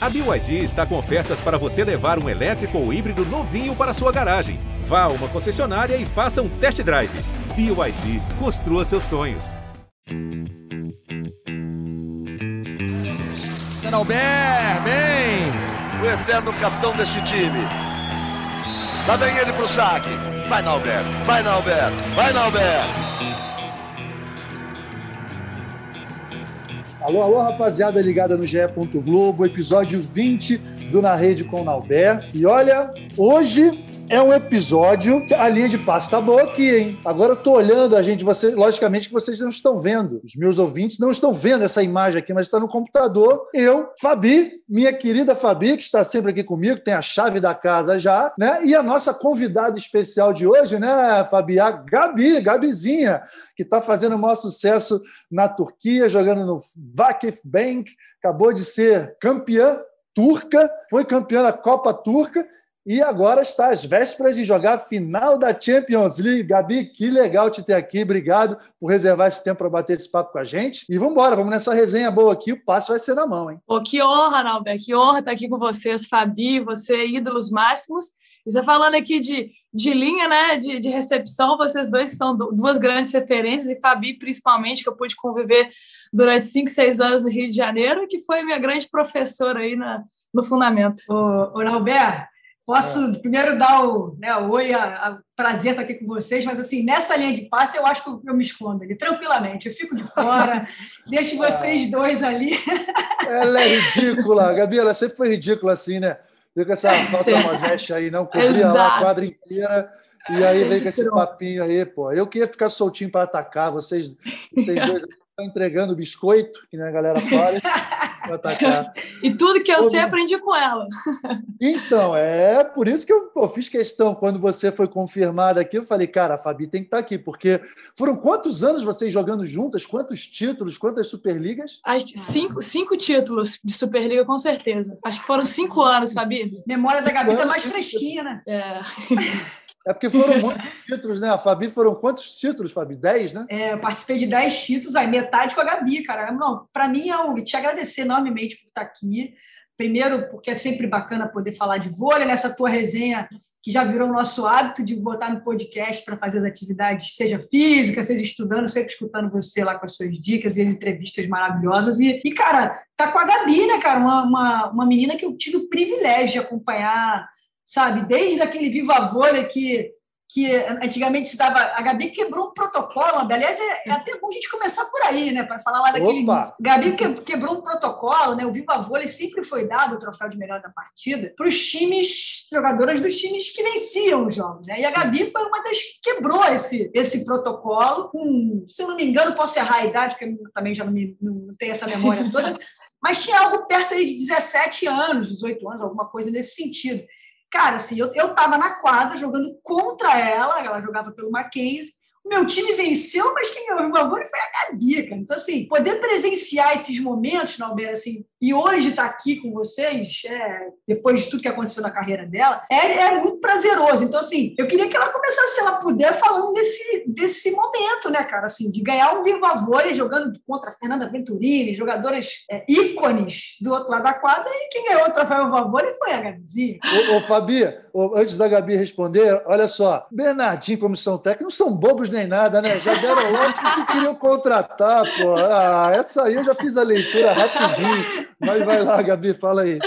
A BYD está com ofertas para você levar um elétrico ou híbrido novinho para sua garagem. Vá a uma concessionária e faça um test drive. BYD, construa seus sonhos. Albert, bem! O eterno capitão deste time. Lá vem ele pro saque. Vai, Nalber, vai, Nalber, vai, Nalber. Alô, alô, rapaziada ligada no GE. Globo, episódio 20 do Na Rede com o Nalber. E olha, hoje é um episódio a linha de passe tá boa aqui, hein? Agora eu tô olhando a gente, você, logicamente que vocês não estão vendo, os meus ouvintes não estão vendo essa imagem aqui, mas está no computador. Eu, Fabi, minha querida Fabi, que está sempre aqui comigo, tem a chave da casa já, né? E a nossa convidada especial de hoje, né, Fabi? A Gabi, Gabizinha, que está fazendo o maior sucesso na Turquia, jogando no Vakif Bank, acabou de ser campeã turca, foi campeã da Copa Turca e agora está às vésperas de jogar a final da Champions League. Gabi, que legal te ter aqui. Obrigado por reservar esse tempo para bater esse papo com a gente. E vamos embora, vamos nessa resenha boa aqui. O passe vai ser na mão, hein? Pô, que honra, Nalber. Que honra estar aqui com vocês, Fabi, você, ídolos máximos. E você falando aqui de, de linha, né, de, de recepção, vocês dois que são duas grandes referências, e Fabi, principalmente, que eu pude conviver durante cinco, seis anos no Rio de Janeiro, que foi minha grande professora aí na, no fundamento. Ô, ô Posso é. primeiro dar o, né, oi, a, a, prazer estar aqui com vocês, mas assim, nessa linha de passe eu acho que eu me escondo ali, tranquilamente. Eu fico de fora, deixo é. vocês dois ali. Ela é ridícula, Gabi, ela sempre foi ridícula assim, né? Viu com essa falsa modéstia aí, não cobria lá a quadra inteira. E aí vem com esse papinho aí, pô. Eu queria ficar soltinho para atacar, vocês, vocês dois entregando biscoito, que né, a galera fala. atacar. e tudo que eu sei, aprendi com ela. Então, é por isso que eu pô, fiz questão. Quando você foi confirmada aqui, eu falei, cara, a Fabi tem que estar aqui, porque foram quantos anos vocês jogando juntas? Quantos títulos? Quantas Superligas? Acho que cinco, cinco títulos de Superliga, com certeza. Acho que foram cinco anos, Fabi. Memória da Gabi tá mais fresquinha, né? É. É porque foram muitos títulos, né? A Fabi foram quantos títulos, Fabi? Dez, né? É, eu participei de dez títulos, aí metade com a Gabi, cara. Não, para mim é te agradecer enormemente por estar aqui. Primeiro, porque é sempre bacana poder falar de vôlei nessa tua resenha que já virou nosso hábito de botar no podcast para fazer as atividades, seja física, seja estudando, sempre escutando você lá com as suas dicas e as entrevistas maravilhosas. E, e cara, tá com a Gabi, né, cara? Uma, uma, uma menina que eu tive o privilégio de acompanhar sabe? Desde aquele viva vôlei que, que antigamente se dava. A Gabi quebrou um protocolo, aliás, é, é até bom a gente começar por aí, né? Para falar lá daquele. Opa. Gabi quebrou um protocolo, né? O Viva Vôlei sempre foi dado o troféu de melhor da partida para os times, jogadoras dos times que venciam os jogos, né? E a Gabi foi uma das que quebrou esse, esse protocolo, com, se eu não me engano, posso errar a idade, porque eu também já não, me, não tenho essa memória toda, mas tinha algo perto aí de 17 anos, 18 anos, alguma coisa nesse sentido. Cara, assim, eu, eu tava na quadra jogando contra ela, ela jogava pelo Mackenzie, meu time venceu, mas quem ganhou o bagulho foi a Gabi, cara. Então, assim, poder presenciar esses momentos, Nalber, assim, e hoje estar tá aqui com vocês, é, depois de tudo que aconteceu na carreira dela, é, é, muito prazeroso. Então, assim, eu queria que ela começasse, se ela puder, falando desse, desse momento, né, cara, assim, de ganhar um viva vôlei jogando contra a Fernanda Venturini, jogadoras é, ícones do outro lado da quadra, e quem ganhou o troféu viva vôlei foi a Gabizinha. Ô, ô Fabi, antes da Gabi responder, olha só, Bernardinho, comissão técnica, não são bobos nem nada, né? Já deram logo que queriam contratar, pô. Ah, essa aí eu já fiz a leitura rapidinho. Mas vai lá, Gabi, fala aí.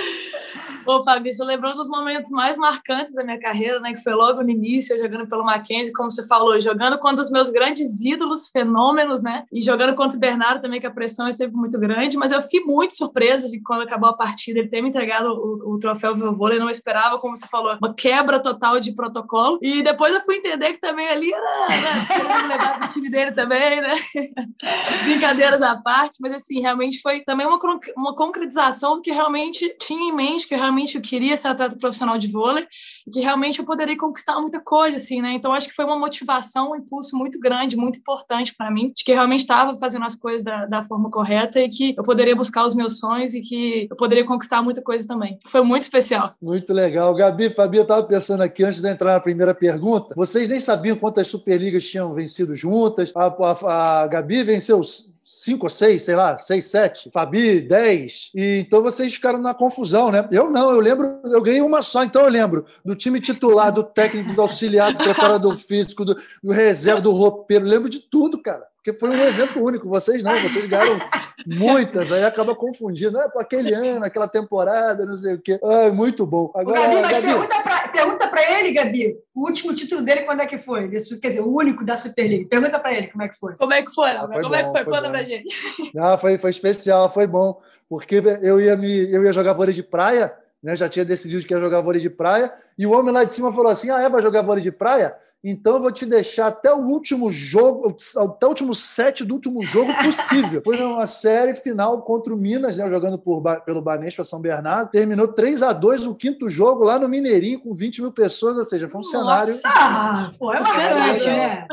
Ô, Fabi, você lembrou dos momentos mais marcantes da minha carreira, né? Que foi logo no início, jogando pelo Mackenzie, como você falou, jogando contra os meus grandes ídolos, fenômenos, né? E jogando contra o Bernardo também, que a pressão é sempre muito grande. Mas eu fiquei muito surpresa de quando acabou a partida ele ter me entregado o, o troféu Vôlei. Não esperava, como você falou, uma quebra total de protocolo. E depois eu fui entender que também ali era, né? Levar pro time dele também, né? Brincadeiras à parte. Mas, assim, realmente foi também uma, uma concretização do que realmente tinha em mente, que realmente realmente eu queria ser atleta profissional de vôlei e que realmente eu poderia conquistar muita coisa, assim, né? Então, acho que foi uma motivação, um impulso muito grande, muito importante para mim, de que realmente estava fazendo as coisas da, da forma correta e que eu poderia buscar os meus sonhos e que eu poderia conquistar muita coisa também. Foi muito especial. Muito legal. Gabi, Fabi, eu estava pensando aqui, antes de entrar na primeira pergunta, vocês nem sabiam quantas Superligas tinham vencido juntas. A, a, a Gabi venceu cinco ou seis, sei lá, seis, sete, Fabi, dez. E então vocês ficaram na confusão, né? Eu não, eu lembro, eu ganhei uma só, então eu lembro do time titular, do técnico, do auxiliar, do preparador físico, do, do reserva, do roupeiro, lembro de tudo, cara porque foi um evento único. Vocês não, vocês ganharam muitas, aí acaba confundindo. Ah, aquele ano, aquela temporada, não sei o quê. Ah, muito bom. Agora, Gabi, mas Gabi... pergunta para ele, Gabi, o último título dele quando é que foi? Desse, quer dizer, o único da Superliga. Pergunta para ele como é que foi. Como é que foi? Ah, foi como bom, é que foi? foi Conta pra gente. Ah, foi, foi especial, foi bom. Porque eu ia, me, eu ia jogar vôlei de praia, né? já tinha decidido que ia jogar vôlei de praia, e o homem lá de cima falou assim: ah, é, vai jogar vôlei de praia? Então eu vou te deixar até o último jogo, até o último set do último jogo possível. Foi uma série final contra o Minas, né, jogando por, pelo Banespa São Bernardo. Terminou 3 a 2 o quinto jogo lá no Mineirinho, com 20 mil pessoas, ou seja, foi um Nossa, cenário. Pô, é marcante, né?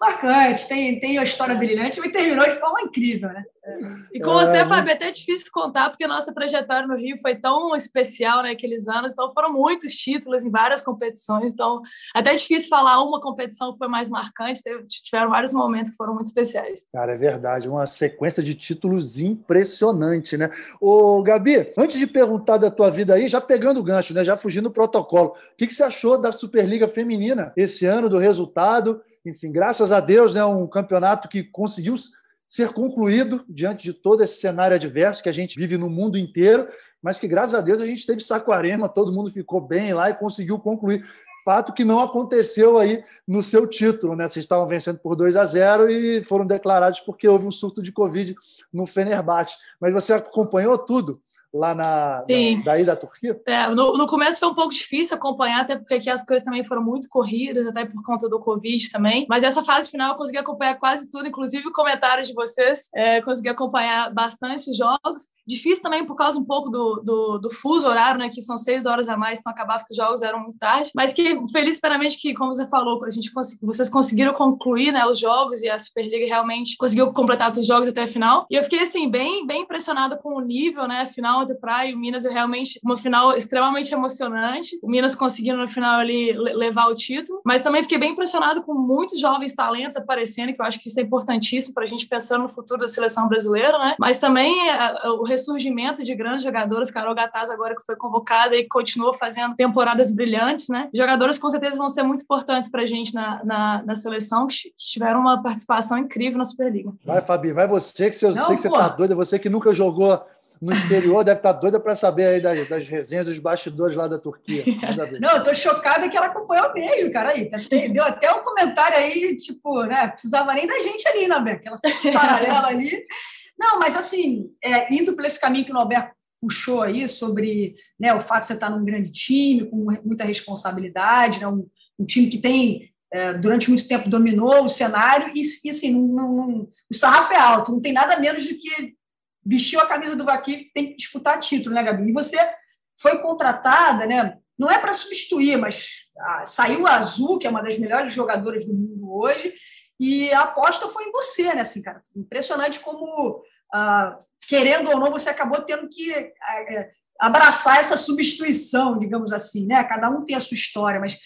marcante, tem, tem a história brilhante, mas terminou de forma incrível, né? E com você, é, Fábio, é até difícil contar, porque nossa trajetória no Rio foi tão especial naqueles né, anos, então foram muitos títulos em várias competições, então até difícil falar uma competição que foi mais marcante, teve, tiveram vários momentos que foram muito especiais. Cara, é verdade, uma sequência de títulos impressionante, né? Ô, Gabi, antes de perguntar da tua vida aí, já pegando o gancho, né, já fugindo do protocolo, o que, que você achou da Superliga Feminina esse ano, do resultado? Enfim, graças a Deus, né, um campeonato que conseguiu ser concluído diante de todo esse cenário adverso que a gente vive no mundo inteiro, mas que, graças a Deus, a gente teve Saquarema, todo mundo ficou bem lá e conseguiu concluir. Fato que não aconteceu aí no seu título, né? Vocês estavam vencendo por 2 a 0 e foram declarados porque houve um surto de Covid no Fenerbahçe. Mas você acompanhou tudo? Lá na, na daí da Turquia? É, no, no, começo foi um pouco difícil acompanhar, até porque aqui as coisas também foram muito corridas, até por conta do Covid também. Mas essa fase final eu consegui acompanhar quase tudo, inclusive comentários de vocês. É, consegui acompanhar bastante os jogos. Difícil também por causa um pouco do, do, do, fuso horário, né? Que são seis horas a mais, então acabava que os jogos eram muito tarde. Mas que feliz esperamente que, como você falou, a gente vocês conseguiram concluir né, os jogos e a Superliga realmente conseguiu completar os jogos até a final. E eu fiquei assim, bem, bem impressionada com o nível, né? Final de Praia e o Minas, eu realmente, uma final extremamente emocionante. O Minas conseguindo no final ali levar o título, mas também fiquei bem impressionado com muitos jovens talentos aparecendo, que eu acho que isso é importantíssimo para a gente pensar no futuro da seleção brasileira, né? Mas também a, a, o ressurgimento de grandes jogadores, Carol Gataz agora que foi convocada e continua fazendo temporadas brilhantes, né? Jogadores com certeza vão ser muito importantes para a gente na, na, na, seleção, que tiveram uma participação incrível na Superliga. Vai, Fabi, vai você, que eu Não, sei que você tá doida, você que nunca jogou no exterior deve estar doida para saber aí das, das, resenhas dos bastidores lá da Turquia. Não, eu tô chocada que ela acompanhou mesmo, cara. Aí, tá, deu até um comentário aí, tipo, né? Precisava nem da gente ali, né, Beck? Ela fez paralela ali. Não, mas assim, é, indo por esse caminho que o Norberto puxou aí sobre né, o fato de você estar num grande time, com muita responsabilidade, né, um, um time que tem é, durante muito tempo dominou o cenário e, e assim, não, não, não, o sarrafo é alto, não tem nada menos do que vestiu a camisa do Vakif, tem que disputar título, né, Gabi? E você foi contratada, né? Não é para substituir, mas saiu a Azul, que é uma das melhores jogadoras do mundo hoje, e a aposta foi em você, né? Assim, cara, impressionante como, ah, querendo ou não, você acabou tendo que ah, é, abraçar essa substituição, digamos assim, né? Cada um tem a sua história, mas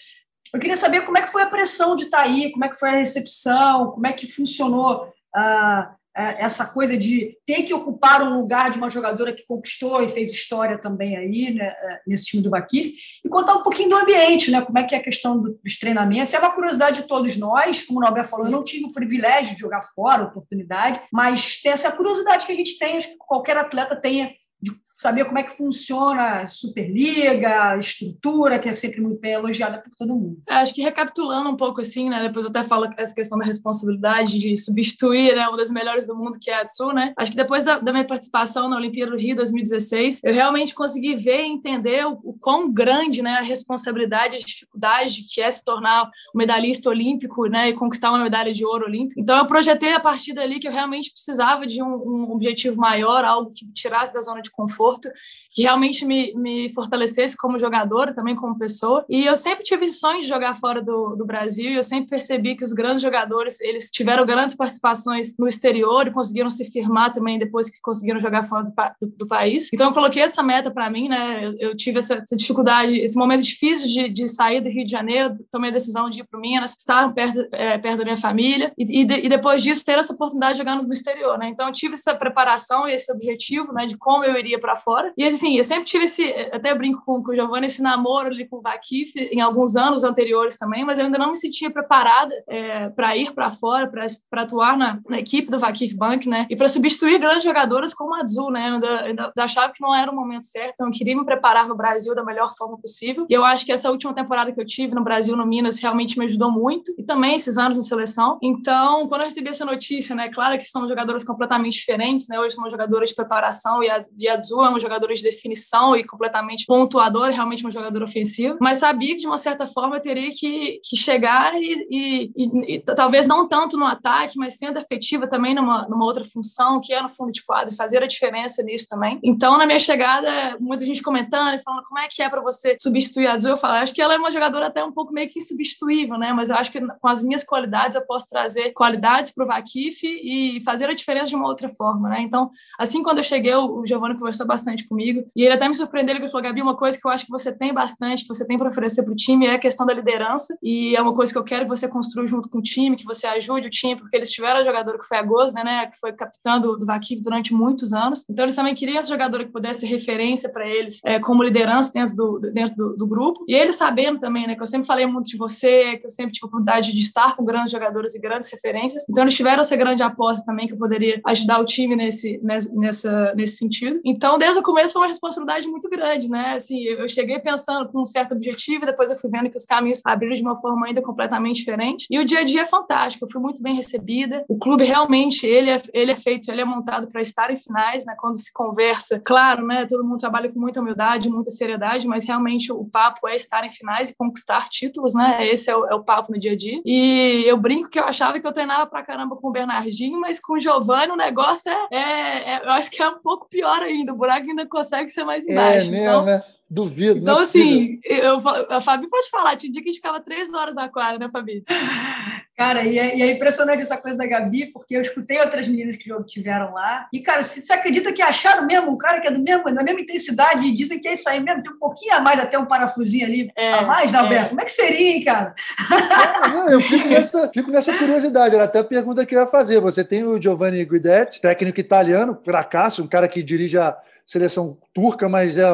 eu queria saber como é que foi a pressão de estar aí, como é que foi a recepção, como é que funcionou é, essa coisa de ter que ocupar um lugar de uma jogadora que conquistou e fez história também aí, né, é, nesse time do Bakif, e contar um pouquinho do ambiente, né, como é que é a questão dos treinamentos. É uma curiosidade de todos nós, como o Nobel falou, eu não tive o privilégio de jogar fora, oportunidade, mas tem essa curiosidade que a gente tem, acho que qualquer atleta tenha de saber como é que funciona a Superliga, a estrutura, que é sempre muito bem elogiada por todo mundo. É, acho que recapitulando um pouco assim, né, depois eu até falo essa questão da responsabilidade de substituir né, uma das melhores do mundo, que é a Tsu, né? Acho que depois da, da, minha participação na Olimpíada do Rio 2016, eu realmente consegui ver e entender o, o quão grande né, a responsabilidade, a dificuldade que é se tornar um medalhista olímpico né, e conquistar uma medalha de ouro olímpico. Então eu projetei a partir dali que eu realmente precisava de um, um objetivo maior, algo que tirasse da zona de de conforto que realmente me, me fortalecesse como jogadora, também como pessoa. E eu sempre tive sonho de jogar fora do, do Brasil e eu sempre percebi que os grandes jogadores, eles tiveram grandes participações no exterior e conseguiram se firmar também depois que conseguiram jogar fora do, do, do país. Então eu coloquei essa meta para mim, né? Eu, eu tive essa, essa, dificuldade, esse momento difícil de, de sair do Rio de Janeiro, tomei a decisão de ir para Minas, estar perto, é, perto da minha família e, e, de, e, depois disso ter essa oportunidade de jogar no, no exterior, né? Então eu tive essa preparação e esse objetivo, né, de como eu iria para fora. E assim, eu sempre tive esse, até brinco com, com o Giovanni, esse namoro ali com o Vakif em alguns anos anteriores também, mas eu ainda não me sentia preparada é, para ir para fora, para atuar na, na, equipe do Vakif Bank, né? E para substituir grandes jogadores como a Azul, né? Eu ainda, ainda achava que não era o momento certo, então eu queria me preparar no Brasil da melhor forma possível. E eu acho que essa última temporada que eu tive no Brasil, no Minas, realmente me ajudou muito. E também esses anos em seleção. Então, quando eu recebi essa notícia, né? Claro que são jogadores completamente diferentes, né? Hoje somos jogadores de preparação e a, e Azul é um jogador de definição e completamente pontuador, realmente um jogador ofensivo. Mas sabia que, de uma certa forma, teria que, que chegar e, e, e, e talvez não tanto no ataque, mas sendo efetiva também numa, numa outra função, que é no fundo de quadro, fazer a diferença nisso também. Então, na minha chegada, muita gente comentando e falando como é que é para você substituir a Azul. Eu falo, acho que ela é uma jogadora até um pouco meio que insubstituível, né? Mas eu acho que com as minhas qualidades eu posso trazer qualidades para o Vakif e fazer a diferença de uma outra forma, né? Então, assim, quando eu cheguei, o Giovanni conversou bastante comigo e ele até me surpreendeu, ele falou, Gabi, uma coisa que eu acho que você tem bastante, que você tem para oferecer para o time é a questão da liderança e é uma coisa que eu quero que você construa junto com o time, que você ajude o time, porque eles tiveram a jogadora que foi a Gosne, né, que foi capitã do, do Vakif durante muitos anos. Então, eles também queriam essa jogadora que pudesse ser referência para eles é, como liderança dentro, do, dentro do, do, grupo. E eles sabendo também, né, que eu sempre falei muito de você, que eu sempre tive a oportunidade de estar com grandes jogadores e grandes referências. Então, eles tiveram essa grande aposta também que eu poderia ajudar o time nesse, nessa, nesse sentido. Então, desde o começo foi uma responsabilidade muito grande, né? Assim, eu cheguei pensando com um certo objetivo e depois eu fui vendo que os caminhos abriram de uma forma ainda completamente diferente. E o dia a dia é fantástico, eu fui muito bem recebida. O clube realmente, ele é, ele é feito, ele é montado para estar em finais, né? Quando se conversa, claro, né? Todo mundo trabalha com muita humildade, muita seriedade, mas realmente o papo é estar em finais e conquistar títulos, né? Esse é o, é o papo no dia a dia. E eu brinco que eu achava que eu treinava pra caramba com o Bernardinho, mas com o Giovanni o negócio é, é, é eu acho que é um pouco pior ainda. O buraco ainda consegue ser mais É embaixo. mesmo, então, né? Duvido. então não é assim, eu, a Fabi pode falar, tinha um dia que a gente ficava três horas na quadra, né, Fabi? Cara, e é, e é impressionante essa coisa da Gabi, porque eu escutei outras meninas que tiveram lá. E, cara, você acredita que acharam mesmo um cara que é do mesmo, da mesma intensidade e dizem que é isso aí mesmo? Tem um pouquinho a mais, até um parafusinho ali É, a mais, né, é. Alberto? Como é que seria, hein, cara? Não, eu fico nessa, fico nessa curiosidade. Era até a pergunta que eu ia fazer. Você tem o Giovanni Guidetti, técnico italiano, fracasso, um cara que dirige a seleção turca, mas é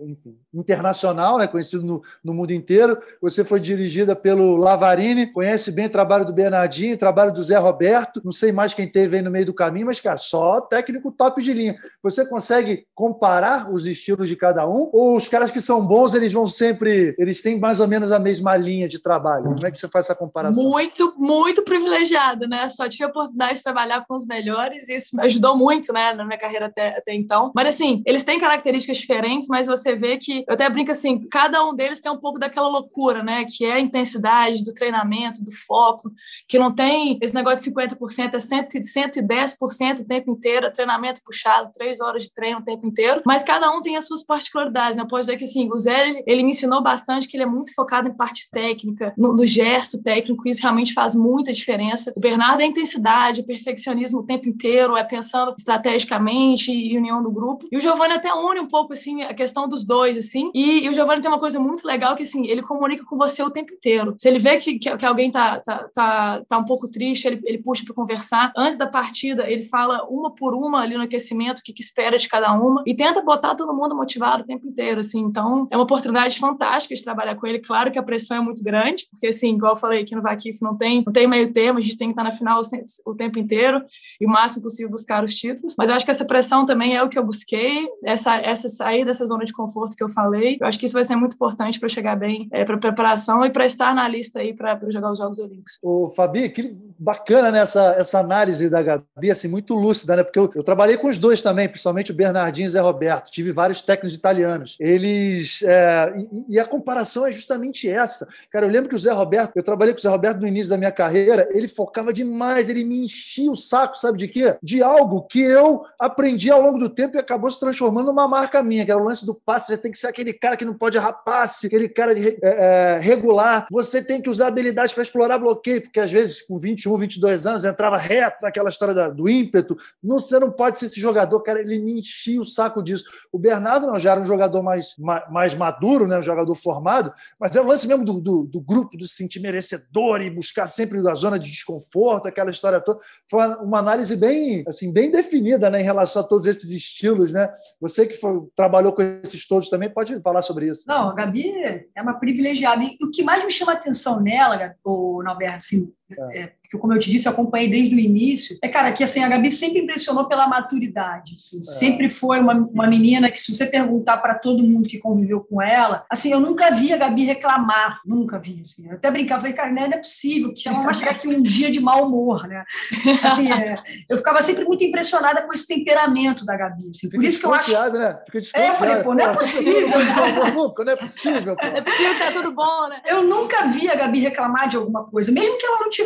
enfim, internacional, né, conhecido no, no mundo inteiro. Você foi dirigida pelo Lavarini, conhece bem o trabalho do Bernardinho, o trabalho do Zé Roberto. Não sei mais quem teve aí no meio do caminho, mas, cara, só técnico top de linha. Você consegue comparar os estilos de cada um? Ou os caras que são bons, eles vão sempre. Eles têm mais ou menos a mesma linha de trabalho? Como é que você faz essa comparação? Muito, muito privilegiada, né? Só tive a oportunidade de trabalhar com os melhores e isso me ajudou muito, né, na minha carreira até, até então. Mas, assim, eles têm características diferentes, mas você vê que, eu até brinco assim, cada um deles tem um pouco daquela loucura, né, que é a intensidade do treinamento, do foco, que não tem esse negócio de 50%, é 100, 110% o tempo inteiro, é treinamento puxado, três horas de treino o tempo inteiro, mas cada um tem as suas particularidades, né? Eu posso dizer que, assim, o Zé, ele, me ensinou bastante que ele é muito focado em parte técnica, no, no gesto técnico, isso realmente faz muita diferença. O Bernardo é intensidade, perfeccionismo o tempo inteiro, é pensando estrategicamente e união do grupo. E o Giovanni até une um pouco, assim, a questão dos dois, assim. E, e o Giovanni tem uma coisa muito legal que, assim, ele comunica com você o tempo inteiro. Se ele vê que, que, que alguém tá, tá, tá, tá um pouco triste, ele, ele puxa para conversar. Antes da partida, ele fala uma por uma ali no aquecimento, o que, que espera de cada uma. E tenta botar todo mundo motivado o tempo inteiro, assim. Então, é uma oportunidade fantástica de trabalhar com ele. Claro que a pressão é muito grande, porque, assim, igual eu falei aqui no Vakif, não tem, não tem meio termo, a gente tem que estar na final o tempo inteiro e o máximo possível buscar os títulos. Mas eu acho que essa pressão também é o que eu busquei, essa, essa sair dessa zona de conforto que eu falei. Eu acho que isso vai ser muito importante para chegar bem é, para preparação e para estar na lista aí para jogar os Jogos Olímpicos. Ô, Fabi, que- bacana nessa né, essa análise da Gabi, assim, muito lúcida, né? Porque eu, eu, trabalhei com os dois também, principalmente o Bernardinho e o Zé Roberto. Tive vários técnicos italianos. Eles. É, e, e, a comparação é justamente essa. Cara, eu lembro que o Zé Roberto, eu trabalhei com o Zé Roberto no início da minha carreira, ele focava demais, ele me enchia o saco, sabe de quê? De algo que eu aprendi ao longo do tempo e acabou se transformando numa marca minha, que era o lance do passe. Você tem que ser aquele cara que não pode errar passe, aquele cara de, é, é, regular. Você tem que usar habilidades para explorar bloqueio, porque às vezes com 21, 22 anos entrava reto naquela história do ímpeto. Não, você não pode ser esse jogador, cara. Ele me enchia o saco disso. O Bernardo não, já era um jogador mais, mais maduro, né? um jogador formado, mas é o lance mesmo do, do, do grupo, do se sentir merecedor e buscar sempre da zona de desconforto, aquela história toda. Foi uma, análise bem, assim, bem definida né, em relação a todos esses estilos. Né? Você que foi, trabalhou com esses todos também pode falar sobre isso. Não, a Gabi é uma privilegiada. E o que mais me chama a atenção nela, o Nalberto, assim, é. é que, como eu te disse, acompanhei desde o início, é, cara, que assim, a Gabi sempre impressionou pela maturidade. Assim, é. Sempre foi uma, uma menina que, se você perguntar para todo mundo que conviveu com ela, assim, eu nunca vi a Gabi reclamar, nunca vi. Assim. Eu até brincava, falei, cara, não é possível, que chama chegar aqui um dia de mau humor, né? Assim, é, eu ficava sempre muito impressionada com esse temperamento da Gabi. Assim, por isso que eu acho. Né? Fica é, eu falei, pô, não é possível. não é possível. Pô. É possível que tá tudo bom, né? Eu nunca vi a Gabi reclamar de alguma coisa, mesmo que ela não tivesse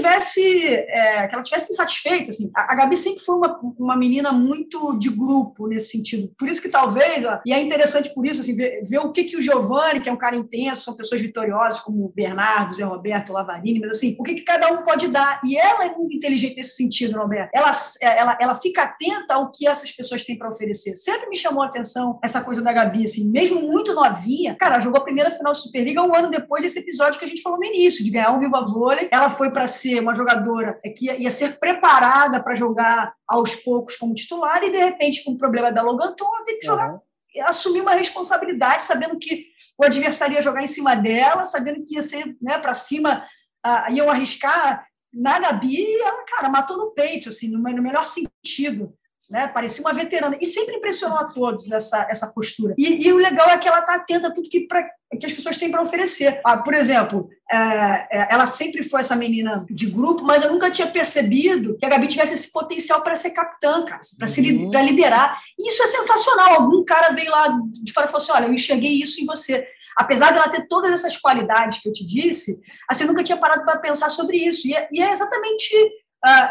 é, que ela tivesse insatisfeita. Assim. A, a, Gabi sempre foi uma, uma menina muito de grupo nesse sentido. Por isso que talvez, e é interessante por isso, assim, ver, ver, o que, que o Giovanni, que é um cara intenso, são pessoas vitoriosas como o Bernardo, Zé Roberto, Lavarini, mas assim, o que, que cada um pode dar. E ela é muito inteligente nesse sentido, Roberto. Ela, é, ela, ela fica atenta ao que essas pessoas têm para oferecer. Sempre me chamou a atenção essa coisa da Gabi, assim, mesmo muito novinha. Cara, jogou a primeira final de Superliga um ano depois desse episódio que a gente falou no início, de ganhar um Viva Vôlei. Ela foi para ser uma jogadora que ia ser preparada para jogar aos poucos como titular e, de repente, com o problema da Logan Paul, tem que jogar, uhum. assumir uma responsabilidade, sabendo que o adversário ia jogar em cima dela, sabendo que ia ser né, para cima, uh, iam arriscar. Na Gabi, ela, cara, matou no peito, assim, no, no melhor sentido né? Parecia uma veterana. E sempre impressionou a todos essa, essa postura. E, e o legal é que ela está atenta a tudo que, pra, que as pessoas têm para oferecer. Ah, por exemplo, é, é, ela sempre foi essa menina de grupo, mas eu nunca tinha percebido que a Gabi tivesse esse potencial para ser capitã, cara, para uhum. liderar. E isso é sensacional. Algum cara veio lá de fora e falou assim: olha, eu enxerguei isso em você. Apesar dela ter todas essas qualidades que eu te disse, assim, eu nunca tinha parado para pensar sobre isso. E é, e é exatamente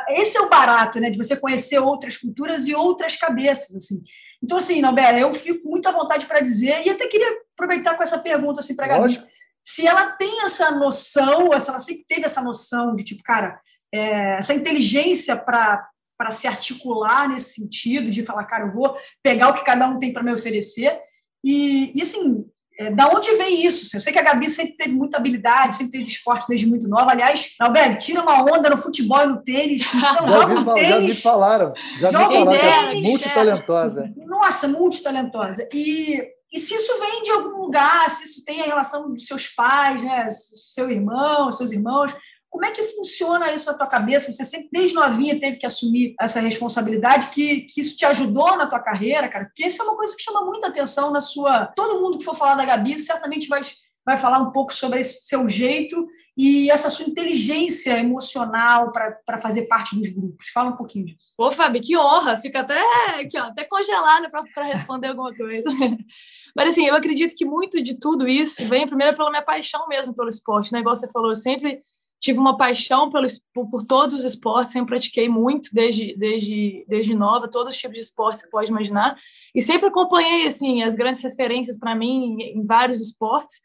esse é o barato, né? De você conhecer outras culturas e outras cabeças, assim. Então, assim, Nobel, eu fico muito à vontade para dizer, e até queria aproveitar com essa pergunta, assim, para a Gabi, se ela tem essa noção, se ela sempre teve essa noção de, tipo, cara, é, essa inteligência para para se articular nesse sentido, de falar, cara, eu vou pegar o que cada um tem para me oferecer. E, e assim, é, da onde vem isso? Eu sei que a Gabi sempre teve muita habilidade, sempre fez esporte desde muito nova. Aliás, Alberto, tira uma onda no futebol e no tênis. Então, já, vi, tênis, já me falaram. Já me falaram é multitalentosa. Nossa, multitalentosa. E, e se isso vem de algum lugar, se isso tem a relação dos seus pais, né, seu irmão, seus irmãos, como é que funciona isso na tua cabeça? Você sempre, desde novinha, teve que assumir essa responsabilidade, que, que isso te ajudou na tua carreira, cara? Porque isso é uma coisa que chama muita atenção na sua... Todo mundo que for falar da Gabi certamente vai, vai falar um pouco sobre esse seu jeito e essa sua inteligência emocional para fazer parte dos grupos. Fala um pouquinho disso. Pô, Fábio, que honra! Fica até, aqui, ó, até congelada para responder alguma coisa. Mas, assim, eu acredito que muito de tudo isso vem primeiro pela minha paixão mesmo pelo esporte. O negócio você falou, eu sempre tive uma paixão pelo, por, todos os esportes, sempre pratiquei muito desde, desde, desde nova, todos os tipos de esportes que você pode imaginar, e sempre acompanhei assim as grandes referências para mim em, em, vários esportes.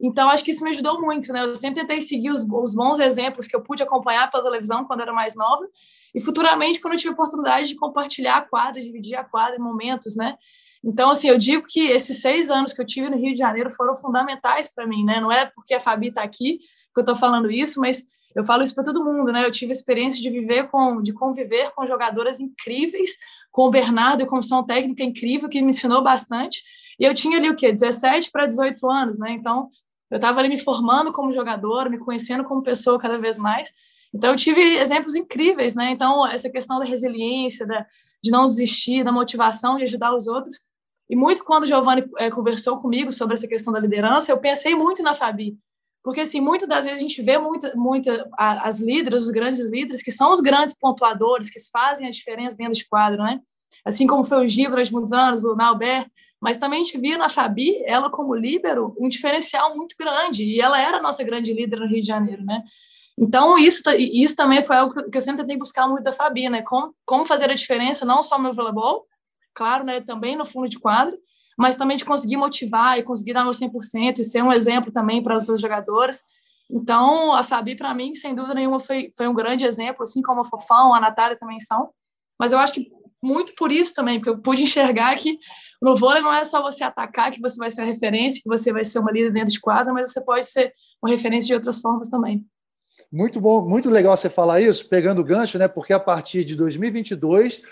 Então, acho que isso me ajudou muito, né? Eu sempre tentei seguir os, os bons exemplos que eu pude acompanhar pela televisão quando era mais nova, e futuramente, quando eu tive a oportunidade de compartilhar a quadra, dividir a quadra em momentos, né? Então, assim, eu digo que esses seis anos que eu tive no Rio de Janeiro foram fundamentais para mim, né? Não é porque a Fabi está aqui que eu estou falando isso, mas eu falo isso para todo mundo, né? Eu tive a experiência de viver com, de conviver com jogadoras incríveis, com o Bernardo, comissão técnica incrível que me ensinou bastante. E eu tinha ali o quê? 17 para 18 anos, né? Então, eu estava ali me formando como jogadora, me conhecendo como pessoa cada vez mais. Então, eu tive exemplos incríveis, né? Então, essa questão da resiliência, da, de não desistir, da motivação de ajudar os outros. E muito quando o Giovanni é, conversou comigo sobre essa questão da liderança, eu pensei muito na Fabi, Porque, assim, muitas das vezes a gente vê muito, muito as líderes, os grandes líderes, que são os grandes pontuadores, que fazem a diferença dentro de quadro, né? Assim como foi o Gil durante muitos anos, o Naubert, mas também a gente via na Fabi, ela como líbero, um diferencial muito grande, e ela era a nossa grande líder no Rio de Janeiro, né? Então, isso, isso também foi algo que eu sempre tentei buscar muito da Fabi, né? Como, como fazer a diferença, não só no voleibol, claro, né? Também no fundo de quadro, mas também de conseguir motivar e conseguir dar meu 100% e ser um exemplo também para as duas jogadoras. Então, a Fabi, para mim, sem dúvida nenhuma, foi, foi um grande exemplo, assim como a Fofão, a Natália também são. Mas eu acho que muito por isso também, porque eu pude enxergar que no vôlei não é só você atacar que você vai ser a referência, que você vai ser uma líder dentro de quadra, mas você pode ser uma referência de outras formas também. Muito bom, muito legal você falar isso, pegando o gancho, né? Porque a partir de 2022,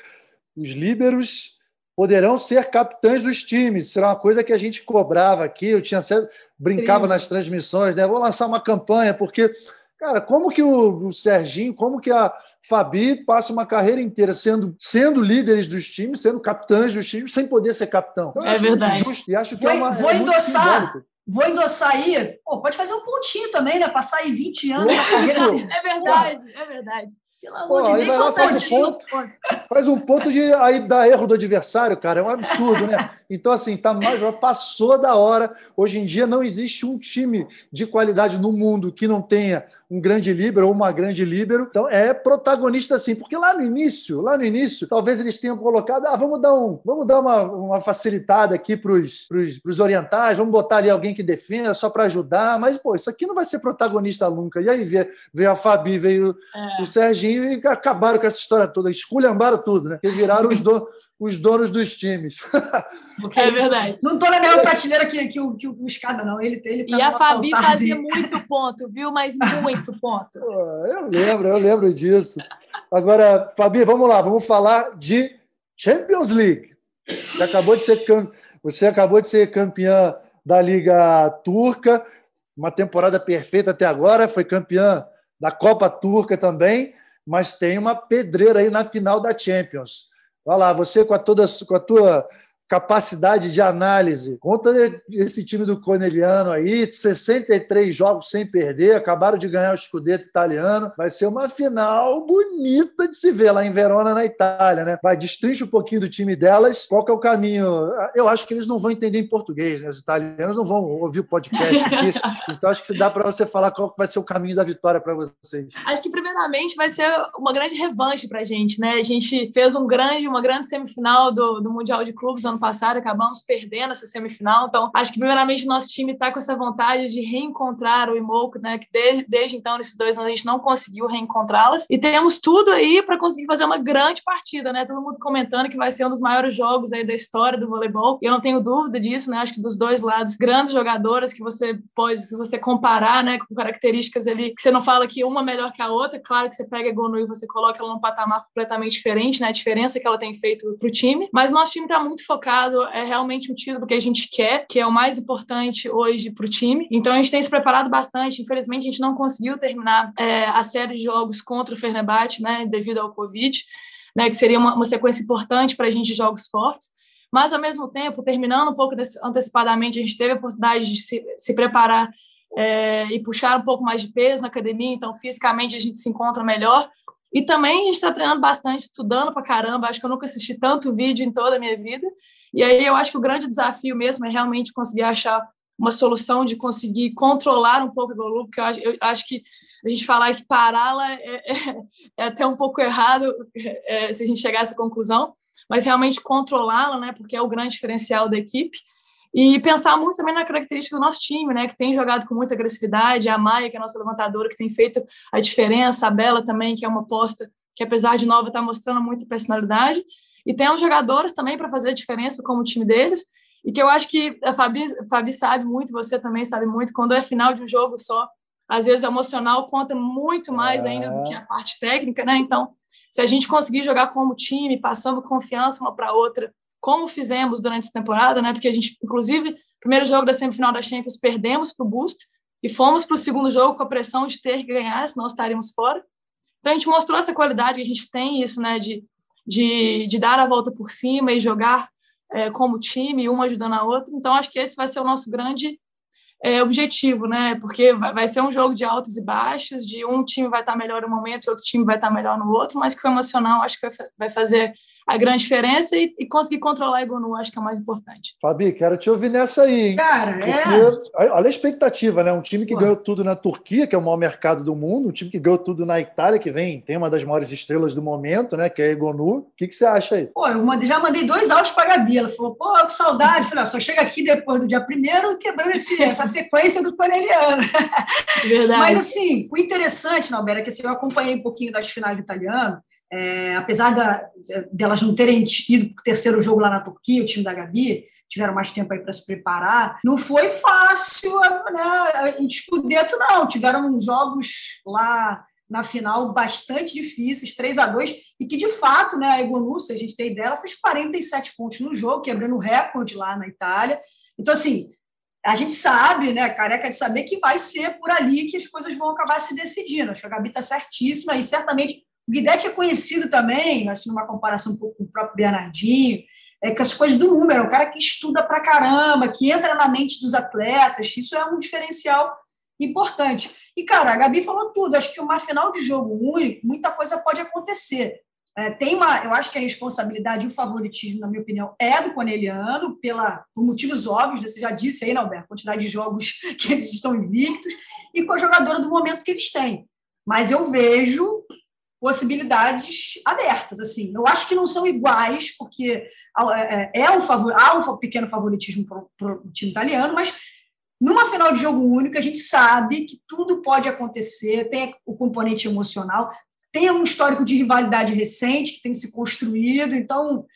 os líberos poderão ser capitães dos times. Era uma coisa que a gente cobrava aqui, eu tinha sempre, brincava nas transmissões, né? Vou lançar uma campanha, porque Cara, como que o, o, Serginho, como que a Fabi passa uma carreira inteira sendo, sendo líderes dos times, sendo capitães dos times, sem poder ser capitão? Então, é verdade. Justo, e acho que vou, é uma, vou é endossar. Vou endossar aí. Pô, pode fazer um pontinho também, né? Passar aí 20 anos na carreira. É verdade, é verdade. Pelo amor Pô, de Deus, lá, faz, um ponto, faz um ponto de aí dar erro do adversário, cara. É um absurdo, né? Então, assim, tá mais, passou da hora. Hoje em dia não existe um time de qualidade no mundo que não tenha um grande líbero ou uma grande líbero. Então, é protagonista sim, porque lá no início, lá no início, talvez eles tenham colocado, ah, vamos dar, um, vamos dar uma, uma facilitada aqui para os orientais, vamos botar ali alguém que defenda só para ajudar, mas, pô, isso aqui não vai ser protagonista nunca. E aí veio, veio a Fabi, veio é. o Serginho e acabaram com essa história toda, esculhambaram tudo, né? E viraram os, do, os donos dos times. É verdade. Não estou na mesma prateleira que, que, o, que o Escada, não. Ele, ele tá e a Fabi fazia muito ponto, viu? Mas muito ponto. eu lembro, eu lembro disso. Agora, Fabi, vamos lá, vamos falar de Champions League. Você acabou de ser, você acabou de ser campeã da Liga Turca, uma temporada perfeita até agora, foi campeã da Copa Turca também, mas tem uma pedreira aí na final da Champions. Olha lá, você com a, toda, com a tua capacidade de análise. Conta esse time do Corneliano aí, 63 jogos sem perder, acabaram de ganhar o Scudetto italiano. Vai ser uma final bonita de se ver lá em Verona, na Itália, né? Vai, destrincha um pouquinho do time delas. Qual que é o caminho? Eu acho que eles não vão entender em português, né? Os italianos não vão ouvir o podcast aqui. Então acho que dá para você falar qual que vai ser o caminho da vitória para vocês. Acho que primeiramente vai ser uma grande revanche para a gente, né? A gente fez um grande, uma grande semifinal do, do Mundial de Clubes ano passado, acabamos perdendo essa semifinal. Então, acho que primeiramente o nosso time está com essa vontade de reencontrar o Imoco, né? Que desde, desde então, nesses dois anos, a gente não conseguiu reencontrá-las. E temos tudo aí para conseguir fazer uma grande partida, né? Todo mundo comentando que vai ser um dos maiores jogos aí da história do voleibol. E eu não tenho dúvida disso, né? Acho que dos dois lados, grandes jogadoras que você pode, se você comparar, né, com características ali, que você não fala que uma é melhor que a outra, claro que você pega a Gonu e você coloca ela num patamar completamente diferente, né? A diferença que ela tem feito pro time. Mas nosso time está muito focado focado é realmente um título que a gente quer, que é o mais importante hoje para o time. Então a gente tem se preparado bastante. Infelizmente a gente não conseguiu terminar é, a série de jogos contra o Fenerbahçe, né, devido ao Covid, né, que seria uma, uma sequência importante para a gente de jogos fortes. Mas ao mesmo tempo, terminando um pouco antecipadamente, a gente teve a oportunidade de se, se preparar é, e puxar um pouco mais de peso na academia, então fisicamente a gente se encontra melhor. E também a gente está treinando bastante, estudando para caramba. Acho que eu nunca assisti tanto vídeo em toda a minha vida. E aí eu acho que o grande desafio mesmo é realmente conseguir achar uma solução de conseguir controlar um pouco o volume, porque eu acho, eu acho que a gente falar que pará-la é, é, é, até um pouco errado é, se a gente chegar a essa conclusão, mas realmente controlá-la, né, porque é o grande diferencial da equipe. E pensar muito também na característica do nosso time, né, que tem jogado com muita agressividade, a Maia, que é a nossa levantadora, que tem feito a diferença, a Bela também, que é uma aposta que, apesar de nova, está mostrando muita personalidade. E tem os jogadores também para fazer a diferença como o time deles, e que eu acho que a Fabi, a Fabi sabe muito, você também sabe muito, quando é final de um jogo só, às vezes o emocional conta muito mais ainda do que a parte técnica, né? Então, se a gente conseguir jogar como time, passando confiança uma para outra, como fizemos durante essa temporada, né? Porque a gente, inclusive, primeiro jogo da semifinal da Champions, perdemos para o Boost e fomos para o segundo jogo com a pressão de ter que ganhar, senão estaríamos fora. Então a gente mostrou essa qualidade que a gente tem, isso, né? De, de, de dar a volta por cima e jogar é, como time, uma ajudando a outra. Então acho que esse vai ser o nosso grande é, objetivo, né? Porque vai ser um jogo de altos e baixos, de um time vai estar melhor no momento outro time vai estar melhor no outro, mas que o emocional acho que vai fazer a grande diferença e, e conseguir controlar o Gonu, acho que é o mais importante. Fabi, quero te ouvir nessa aí, hein? Cara, Porque, é. Olha a expectativa, né? Um time que Pô. ganhou tudo na Turquia, que é o maior mercado do mundo, um time que ganhou tudo na Itália, que vem, tem uma das maiores estrelas do momento, né? Que é Egonu. O que, que você acha aí? Pô, eu mandei, já mandei dois áudios para a Gabi. Ela falou, pô, que saudade. falei, só chega aqui depois do dia primeiro quebrando esse, essa sequência do Corneliano. Verdade. Mas, assim, o interessante, Nalbera, é que assim, eu acompanhei um pouquinho das finais do italiano, é, apesar da, delas não terem ido para o terceiro jogo lá na Turquia, o time da Gabi, tiveram mais tempo aí para se preparar, não foi fácil né, em Scudetto, não. Tiveram jogos lá na final bastante difíceis, 3 a 2 e que de fato, né, a Egonu, se a gente tem ideia, ela fez 47 pontos no jogo, quebrando o recorde lá na Itália. Então, assim, a gente sabe, né, careca de saber que vai ser por ali que as coisas vão acabar se decidindo. Acho que a Gabi está certíssima e certamente o Guidetti é conhecido também, assim, numa comparação um pouco com o próprio Bernardinho, é que as coisas do número, é o cara que estuda pra caramba, que entra na mente dos atletas, isso é um diferencial importante. E, cara, a Gabi falou tudo, acho que uma final de jogo único, muita coisa pode acontecer. É, tem uma, eu acho que a responsabilidade e o favoritismo, na minha opinião, é do Corneliano, pela, por motivos óbvios, né? você já disse aí, Alberto, a quantidade de jogos que eles estão invictos, e com a jogadora do momento que eles têm. Mas eu vejo possibilidades abertas. assim. Eu acho que não são iguais, porque é, é, é um favor, há um pequeno favoritismo para o time italiano, mas numa final de jogo único, a gente sabe que tudo pode acontecer, tem o componente emocional, tem um histórico de rivalidade recente que tem se construído, então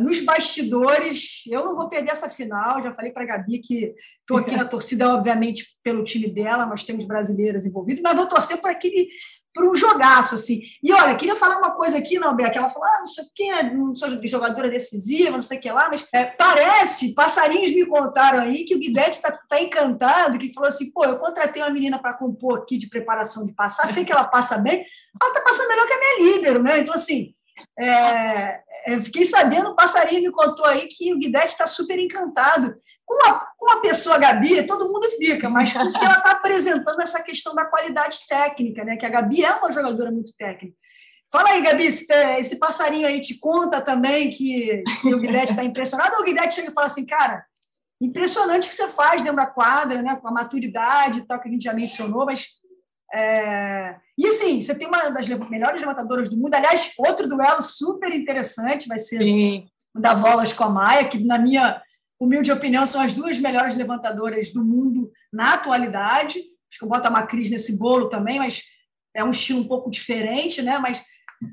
nos bastidores, eu não vou perder essa final. Já falei para a Gabi que estou aqui na torcida, obviamente, pelo time dela, nós temos brasileiras envolvidas, mas vou torcer para aquele para um jogaço, assim. E olha, queria falar uma coisa aqui, não, Beck, ela falou, ah, não sei o que, não sou jogadora decisiva, não sei o que lá, mas é, parece, passarinhos me contaram aí que o Guidetti está tá encantado, que falou assim, pô, eu contratei uma menina para compor aqui de preparação de passar, sei que ela passa bem, ela está passando melhor que a minha líder, né? Então, assim, é, é, fiquei sabendo, o passarinho me contou aí que o Guidetti está super encantado. Com a, com a pessoa Gabi, todo mundo fica, mas porque ela está apresentando essa questão da qualidade técnica, né? Que a Gabi é uma jogadora muito técnica. Fala aí, Gabi, esse passarinho aí te conta também que, que o Guidetti está impressionado, ou o Guidetti chega e fala assim, cara, impressionante o que você faz dentro da quadra, né? Com a maturidade e tal, que a gente já mencionou, mas é... E assim, você tem uma das melhores levantadoras do mundo. Aliás, outro duelo super interessante vai ser Sim. o da Volas com a Maia, que, na minha humilde opinião, são as duas melhores levantadoras do mundo na atualidade. Acho que eu boto a Macris nesse bolo também, mas é um estilo um pouco diferente, né? Mas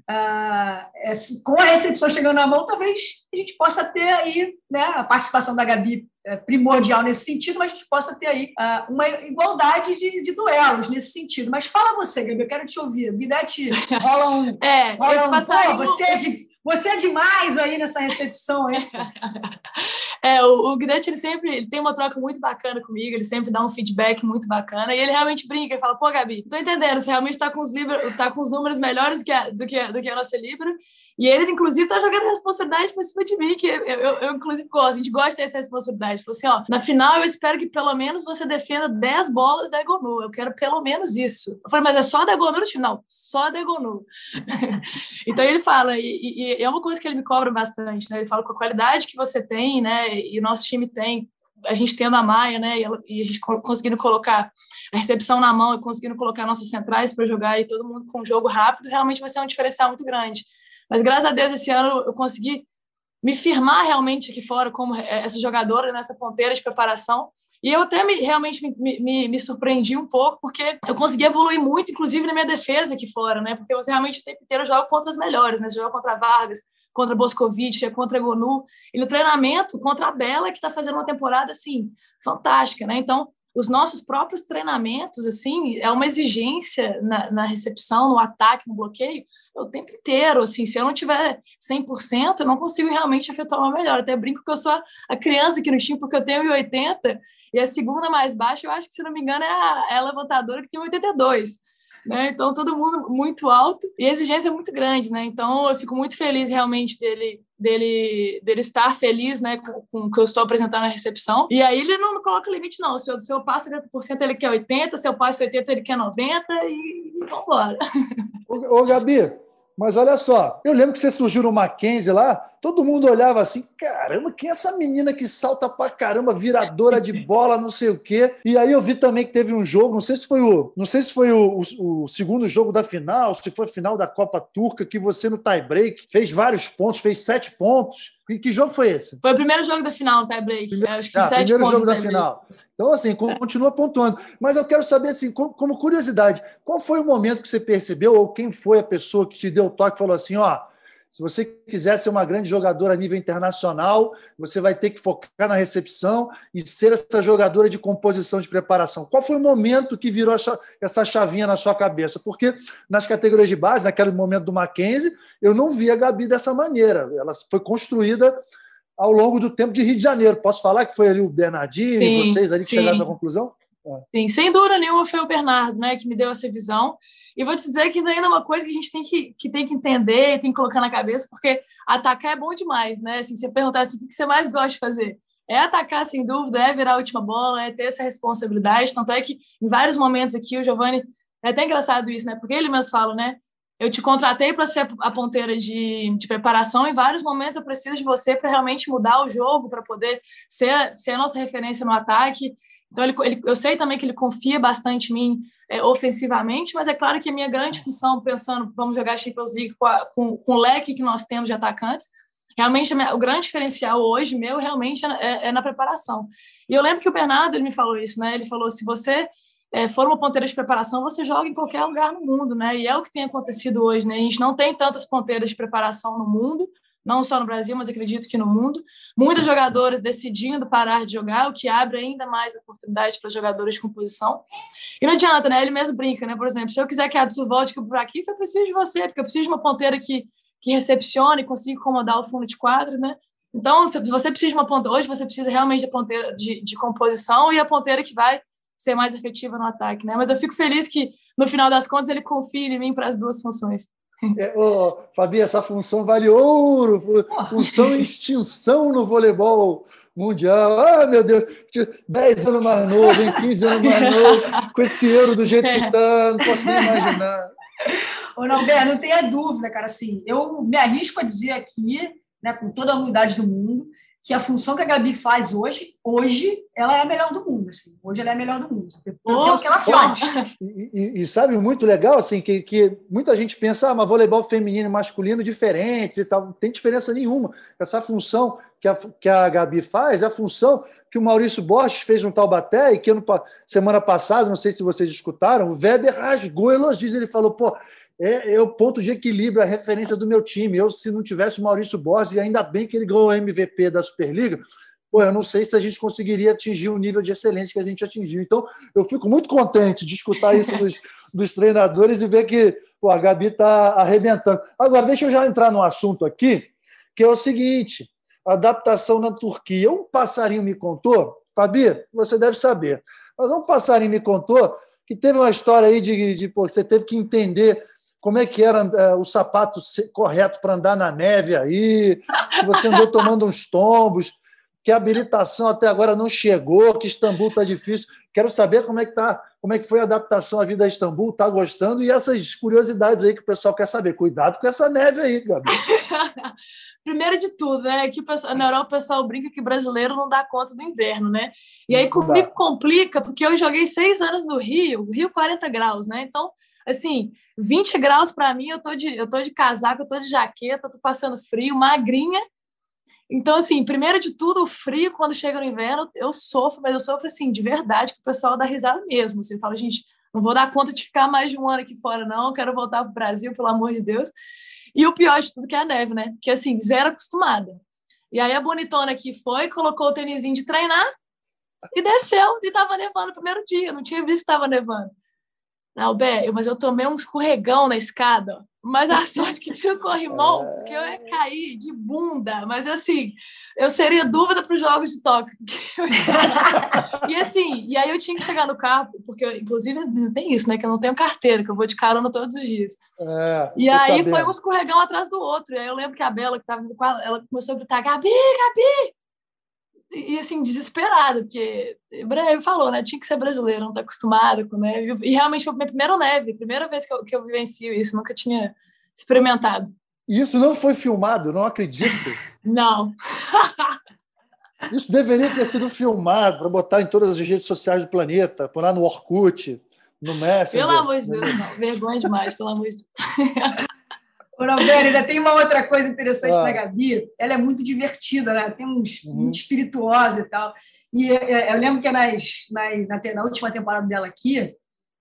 ah, é, com a recepção chegando na mão, talvez a gente possa ter aí, né, a participação da Gabi é primordial nesse sentido, mas a gente possa ter aí ah, uma igualdade de, de, duelos nesse sentido. Mas fala você, Gabi, eu quero te ouvir. Bidete, rola um. É, rola um, passarinho... Pô, você é de você é demais aí nessa recepção aí. é, o, o ele sempre ele tem uma troca muito bacana comigo, ele sempre dá um feedback muito bacana, e ele realmente brinca e fala, pô, Gabi, tô entendendo, você realmente tá com os, libra, tá com os números melhores que a, do, que a, do que a nossa Libra, e ele, inclusive, tá jogando responsabilidade por cima de mim, que eu, eu, eu inclusive, gosto, a gente gosta dessa responsabilidade. Falou assim, ó, na final eu espero que pelo menos você defenda 10 bolas da Egonu, eu quero pelo menos isso. Eu falei, mas é só da Egonu no? Não, só da Egonu. então ele fala, e, e e é uma coisa que ele me cobra bastante, né? Ele fala com a qualidade que você tem, né? E o nosso time tem, a gente tendo a Maia, né? E, a gente conseguindo colocar a recepção na mão e conseguindo colocar nossas centrais para jogar e todo mundo com um jogo rápido, realmente vai ser um diferencial muito grande. Mas graças a Deus esse ano eu consegui me firmar realmente aqui fora como essa jogadora nessa ponteira de preparação e eu até me, realmente me, me, me, surpreendi um pouco, porque eu consegui evoluir muito, inclusive na minha defesa aqui fora, né? Porque você realmente o tempo inteiro joga contra as melhores, né? Joga contra Vargas, contra Boscovic, contra Gonu, e no treinamento contra a Bela, que está fazendo uma temporada, assim, fantástica, né? Então, os nossos próprios treinamentos, assim, é uma exigência na, na, recepção, no ataque, no bloqueio, o tempo inteiro, assim, se eu não tiver 100%, eu não consigo realmente efetuar uma melhor, até brinco que eu sou a criança aqui no time, porque eu tenho 1,80 e a segunda mais baixa, eu acho que, se não me engano, é a, é a levantadora que tem 82, né? Então, todo mundo muito alto e a exigência é muito grande, né? Então, eu fico muito feliz realmente dele dele, dele estar feliz né, com, com o que eu estou apresentando na recepção. E aí ele não coloca limite, não. Se eu, se eu passo 70%, ele quer 80%, se eu passo 80%, ele quer 90%, e, e vambora. Ô, ô, Gabi, mas olha só, eu lembro que você surgiu no Mackenzie lá, todo mundo olhava assim, caramba, quem é essa menina que salta pra caramba, viradora de bola, não sei o quê. E aí eu vi também que teve um jogo, não sei se foi o, não sei se foi o, o, o segundo jogo da final, se foi a final da Copa Turca, que você no tie break fez vários pontos, fez sete pontos. E que jogo foi esse? Foi o primeiro jogo da final, tie break. Primeiro, acho que ah, sete primeiro jogo da final. Então, assim, continua pontuando. Mas eu quero saber, assim, como curiosidade, qual foi o momento que você percebeu, ou quem foi a pessoa que te deu o toque e falou assim: ó, se você quiser ser uma grande jogadora a nível internacional, você vai ter que focar na recepção e ser essa jogadora de composição de preparação. Qual foi o momento que virou essa chavinha na sua cabeça? Porque nas categorias de base, naquele momento do Mackenzie, eu não vi a Gabi dessa maneira. Ela foi construída ao longo do tempo de Rio de Janeiro. Posso falar que foi ali o Bernardinho sim, e vocês ali que sim. chegaram a essa conclusão? Sim, sem dúvida nenhuma foi o Bernardo, né, que me deu essa visão. E vou te dizer que ainda é uma coisa que a gente tem que, que, tem que entender, tem que colocar na cabeça, porque atacar é bom demais, né? Assim, você perguntar assim, o que você mais gosta de fazer? É atacar, sem dúvida, é virar a última bola, é ter essa responsabilidade. Tanto é que, em vários momentos aqui, o Giovanni, é até engraçado isso, né? Porque ele mesmo fala, né? Eu te contratei para ser a ponteira de, de preparação. Em vários momentos eu preciso de você para realmente mudar o jogo, para poder ser, ser a nossa referência no ataque. Então, ele, ele, eu sei também que ele confia bastante em mim é, ofensivamente, mas é claro que a minha grande função, pensando, vamos jogar Champions League com, a, com, com o leque que nós temos de atacantes, realmente o grande diferencial hoje meu realmente é, é, na preparação. E eu lembro que o Bernardo ele me falou isso, né? Ele falou: se você é, for uma ponteira de preparação, você joga em qualquer lugar no mundo, né? E é o que tem acontecido hoje, né? A gente não tem tantas ponteiras de preparação no mundo, não só no Brasil, mas acredito que no mundo. Muitos jogadores decidindo parar de jogar, o que abre ainda mais oportunidade para jogadores de composição. E não adianta, né? Ele mesmo brinca, né? Por exemplo, se eu quiser que a Adson volte para aqui, eu preciso de você, porque eu preciso de uma ponteira que, que recepcione, consiga incomodar o fundo de quadro, né? Então, se você precisa de uma ponteira, hoje você precisa realmente de ponteira de, de composição e a ponteira que vai ser mais efetiva no ataque, né? Mas eu fico feliz que, no final das contas, ele confie em mim para as duas funções. É, oh, Fabi, essa função vale ouro, função extinção no voleibol mundial. Ah, meu Deus, 10 anos mais novo, hein? 15 anos mais novo, com esse euro do jeito que está, não posso nem imaginar. Ô, Norberto, não tenha dúvida, cara, assim, eu me arrisco a dizer aqui, né, com toda a humildade do mundo, que a função que a Gabi faz hoje, hoje, ela é a melhor do mundo. Assim. Hoje ela é a melhor do mundo. Porque oh, é o que ela faz. E, e, e, sabe, muito legal, assim, que, que muita gente pensa, ah, mas voleibol feminino e masculino diferentes e tal. Não tem diferença nenhuma. Essa função que a, que a Gabi faz é a função que o Maurício Borges fez no Taubaté e que ano, semana passada, não sei se vocês escutaram, o Weber rasgou elogios. Ele falou, pô, é, é, o ponto de equilíbrio, a referência do meu time. Eu, se não tivesse o Maurício Borges, e ainda bem que ele ganhou o MVP da Superliga, pô, eu não sei se a gente conseguiria atingir o nível de excelência que a gente atingiu. Então, eu fico muito contente de escutar isso dos, dos treinadores e ver que pô, a Gabi está arrebentando. Agora, deixa eu já entrar no assunto aqui, que é o seguinte: adaptação na Turquia. Um passarinho me contou, Fabi, você deve saber, mas um passarinho me contou que teve uma história aí de, de pô, você teve que entender como é que era uh, o sapato correto para andar na neve aí, você andou tomando uns tombos, que a habilitação até agora não chegou, que Istambul está difícil. Quero saber como é que tá, como é que foi a adaptação à vida a Istambul, está gostando e essas curiosidades aí que o pessoal quer saber. Cuidado com essa neve aí, Gabi. Primeiro de tudo, né, que pessoal, na Europa o pessoal brinca que brasileiro não dá conta do inverno, né? E aí comigo complica, porque eu joguei seis anos no Rio, Rio 40 graus, né? Então assim, 20 graus para mim, eu tô de eu tô de casaco, eu tô de jaqueta, tô passando frio, magrinha. Então, assim, primeiro de tudo, o frio, quando chega no inverno, eu sofro, mas eu sofro, assim, de verdade, que o pessoal dá risada mesmo. Você assim, fala, gente, não vou dar conta de ficar mais de um ano aqui fora, não, quero voltar para o Brasil, pelo amor de Deus. E o pior de tudo que é a neve, né? Que, assim, zero acostumada. E aí a bonitona aqui foi, colocou o tênisinho de treinar e desceu, e tava nevando no primeiro dia, não tinha visto que tava nevando. Albert, mas eu tomei um escorregão na escada. Mas a sorte que tinha o corrimão, é... porque eu ia cair de bunda. Mas assim, eu seria dúvida para os jogos de Tóquio. e assim, e aí eu tinha que chegar no carro, porque inclusive tem isso, né? Que eu não tenho carteira, que eu vou de carona todos os dias. É, e aí sabendo. foi um escorregão atrás do outro. E aí eu lembro que a Bela, que estava com ela, ela começou a gritar: Gabi, Gabi! E assim, desesperada, porque ele falou, né? Tinha que ser brasileiro, não tá acostumado com neve. E realmente foi a minha primeira neve, primeira vez que eu, que eu vivencio isso, nunca tinha experimentado. Isso não foi filmado, não acredito. não. Isso deveria ter sido filmado para botar em todas as redes sociais do planeta, por lá no Orkut, no Messenger. Pelo amor de Deus, não. Vergonha demais, pelo amor de Deus. Ô, Roberto, ainda tem uma outra coisa interessante ah. na Gabi. Ela é muito divertida, né? Tem uns uhum. muito espirituosa e tal. E é, é, eu lembro que nas, nas, na, na, última temporada dela aqui,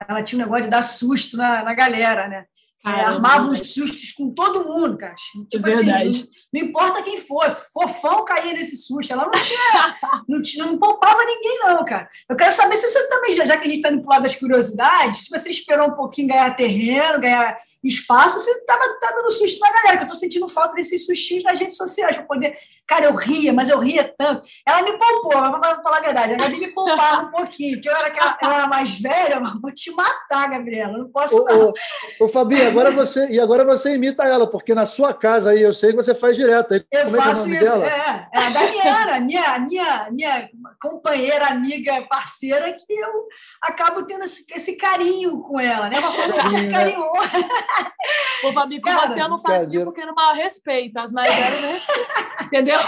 ela tinha um negócio de dar susto na, na galera, né? É, armava os sustos com todo mundo, cara. Tipo é verdade. Assim, não, não, importa quem fosse, fofão caía nesse susto. Ela não tinha, não, tinha, não poupava ninguém, não, cara. Eu quero saber se você também, já, já que a gente está indo pro lado das curiosidades, se você esperou um pouquinho ganhar terreno, ganhar espaço, você tava tá dando susto na galera, que eu tô sentindo falta desses sustinhos nas redes sociais, para poder. Cara, eu ria, mas eu ria tanto. Ela me poupou, mas vou falar a verdade. A Gabi me poupava um pouquinho, que eu era, aquela, eu era mais velha, mas vou te matar, Gabriela. Não posso. Ô, ô, ô Fabi, agora você, e agora você imita ela, porque na sua casa aí eu sei que você faz direto. Aí, eu é faço é isso, dela? é. É a Daniela, minha, minha, minha companheira, amiga, parceira, que eu acabo tendo esse, esse carinho com ela, né? Uma forma de ser carinhosa. Ô, Fabi, com você eu não fazia porque era maior respeito, as mais velhas né? Entendeu?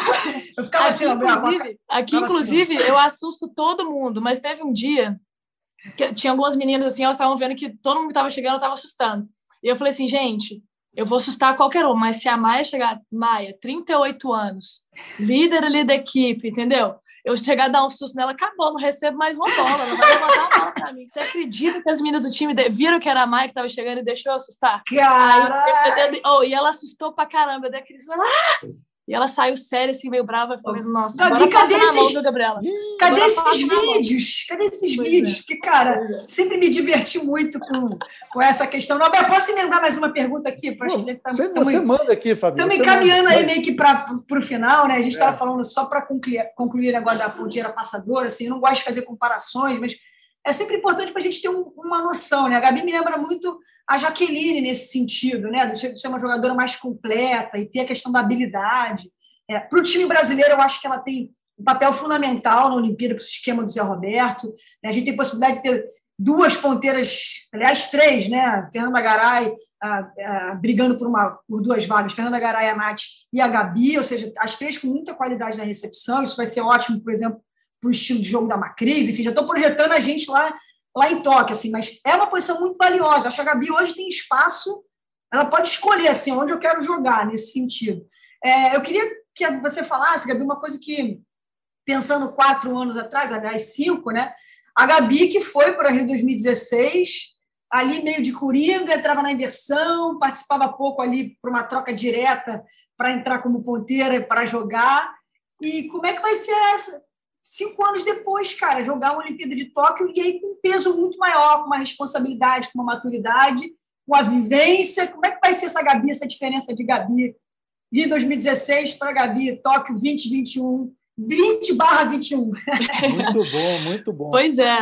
Eu ficava aqui, assim, inclusive, aqui, assim, inclusive, eu assusto todo mundo, mas teve um dia que tinha algumas meninas assim, elas estavam vendo que todo mundo que estava chegando estava assustando. E eu falei assim, gente, eu vou assustar qualquer um, mas se a Maia chegar, Maia, 38 anos, líder ali da equipe, entendeu? Eu chegar a dar um susto nela, acabou, não recebo mais uma bola, não vai levantar uma bola pra mim. Você acredita que as meninas do time viram que era a Maia que tava chegando e deixou eu assustar? Cara! Oh, e ela assustou pra caramba, eu dei aquele ah! E ela saiu séria, assim, meio brava, falando, nossa, agora cadê esses... na mão do Gabriela. Cadê esses vídeos? Cadê esses pois vídeos? É. Porque, cara, é. sempre me diverti muito com, com essa questão. Nobel, posso emendar mais uma pergunta aqui? Pô, tá, você, tamo, você manda aqui, Fabio. Estamos encaminhando aí meio que para o final, né? A gente estava é. falando só para concluir, concluir agora da ponteira passadora, assim, eu não gosto de fazer comparações, mas é sempre importante para a gente ter um, uma noção, né? A Gabi me lembra muito a Jaqueline nesse sentido, né? De ser uma jogadora mais completa e ter a questão da habilidade. É, para o time brasileiro, eu acho que ela tem um papel fundamental na Olimpíada para o esquema do Zé Roberto. Né? A gente tem possibilidade de ter duas ponteiras, aliás, três, né? Fernanda Garay ah, ah, brigando por, uma, por duas vagas, Fernanda Garay, a Nath e a Gabi, ou seja, as três com muita qualidade na recepção. Isso vai ser ótimo, por exemplo, para o estilo de jogo da Macris. Enfim, já estou projetando a gente lá lá em Tóquio, assim, mas é uma posição muito valiosa. Acho que a Gabi hoje tem espaço, ela pode escolher assim, onde eu quero jogar nesse sentido. É, eu queria que você falasse, Gabi, uma coisa que, pensando quatro anos atrás, aliás, cinco, né? A Gabi, que foi para o Rio 2016, ali meio de coringa, entrava na inversão, participava pouco ali para uma troca direta para entrar como ponteira para jogar. E como é que vai ser essa, cinco anos depois, cara, jogar uma Olimpíada de Tóquio e aí com um peso muito maior, com uma responsabilidade, com uma maturidade, com a vivência. Como é que vai ser essa Gabi, essa diferença de Gabi de 2016 para Gabi, Tóquio 2021? 20 barra 21. Muito bom, muito bom. Pois é,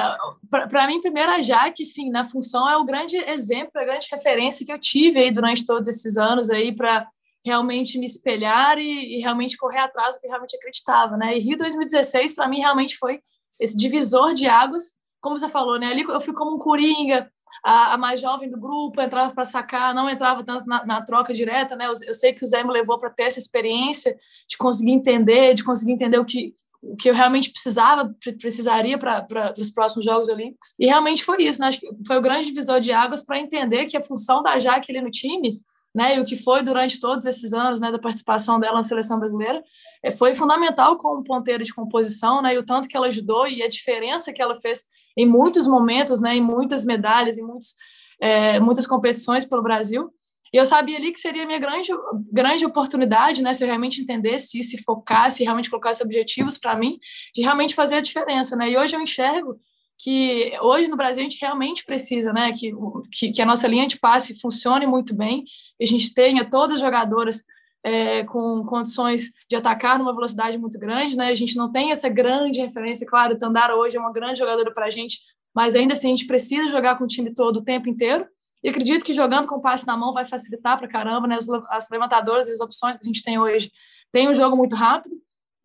para mim, primeiro a Jaque, sim, na função é o grande exemplo, a grande referência que eu tive aí durante todos esses anos aí para realmente me espelhar e, e, realmente correr atrás do que realmente acreditava, né? E Rio 2016 para mim realmente foi esse divisor de águas, como você falou, né? Ali eu fui como um coringa, a, a mais jovem do grupo entrava para sacar, não entrava tanto na, na troca direta, né? Eu, eu, sei que o Zé me levou para ter essa experiência de conseguir entender, de conseguir entender o que o que eu realmente precisava, precisaria para os próximos Jogos Olímpicos. E realmente foi isso, né? Acho que foi o grande divisor de águas para entender que a função da Jaque ali no time né, e o que foi durante todos esses anos né, da participação dela na seleção brasileira, é, foi fundamental como ponteira de composição, né, e o tanto que ela ajudou e a diferença que ela fez em muitos momentos, né, em muitas medalhas, em muitos, é, muitas competições pelo Brasil. E eu sabia ali que seria a minha grande, grande oportunidade, né, se eu realmente entendesse isso, se focasse, realmente colocasse objetivos para mim, de realmente fazer a diferença. Né? E hoje eu enxergo que hoje no Brasil a gente realmente precisa, né? Que, que, que a nossa linha de passe funcione muito bem, que a gente tenha todas as jogadoras é, com condições de atacar numa velocidade muito grande, né? A gente não tem essa grande referência, claro, Tandara hoje é uma grande jogadora para a gente, mas ainda assim a gente precisa jogar com o time todo o tempo inteiro. E acredito que jogando com o passe na mão vai facilitar para caramba, né? As, as levantadoras, as opções que a gente tem hoje tem um jogo muito rápido.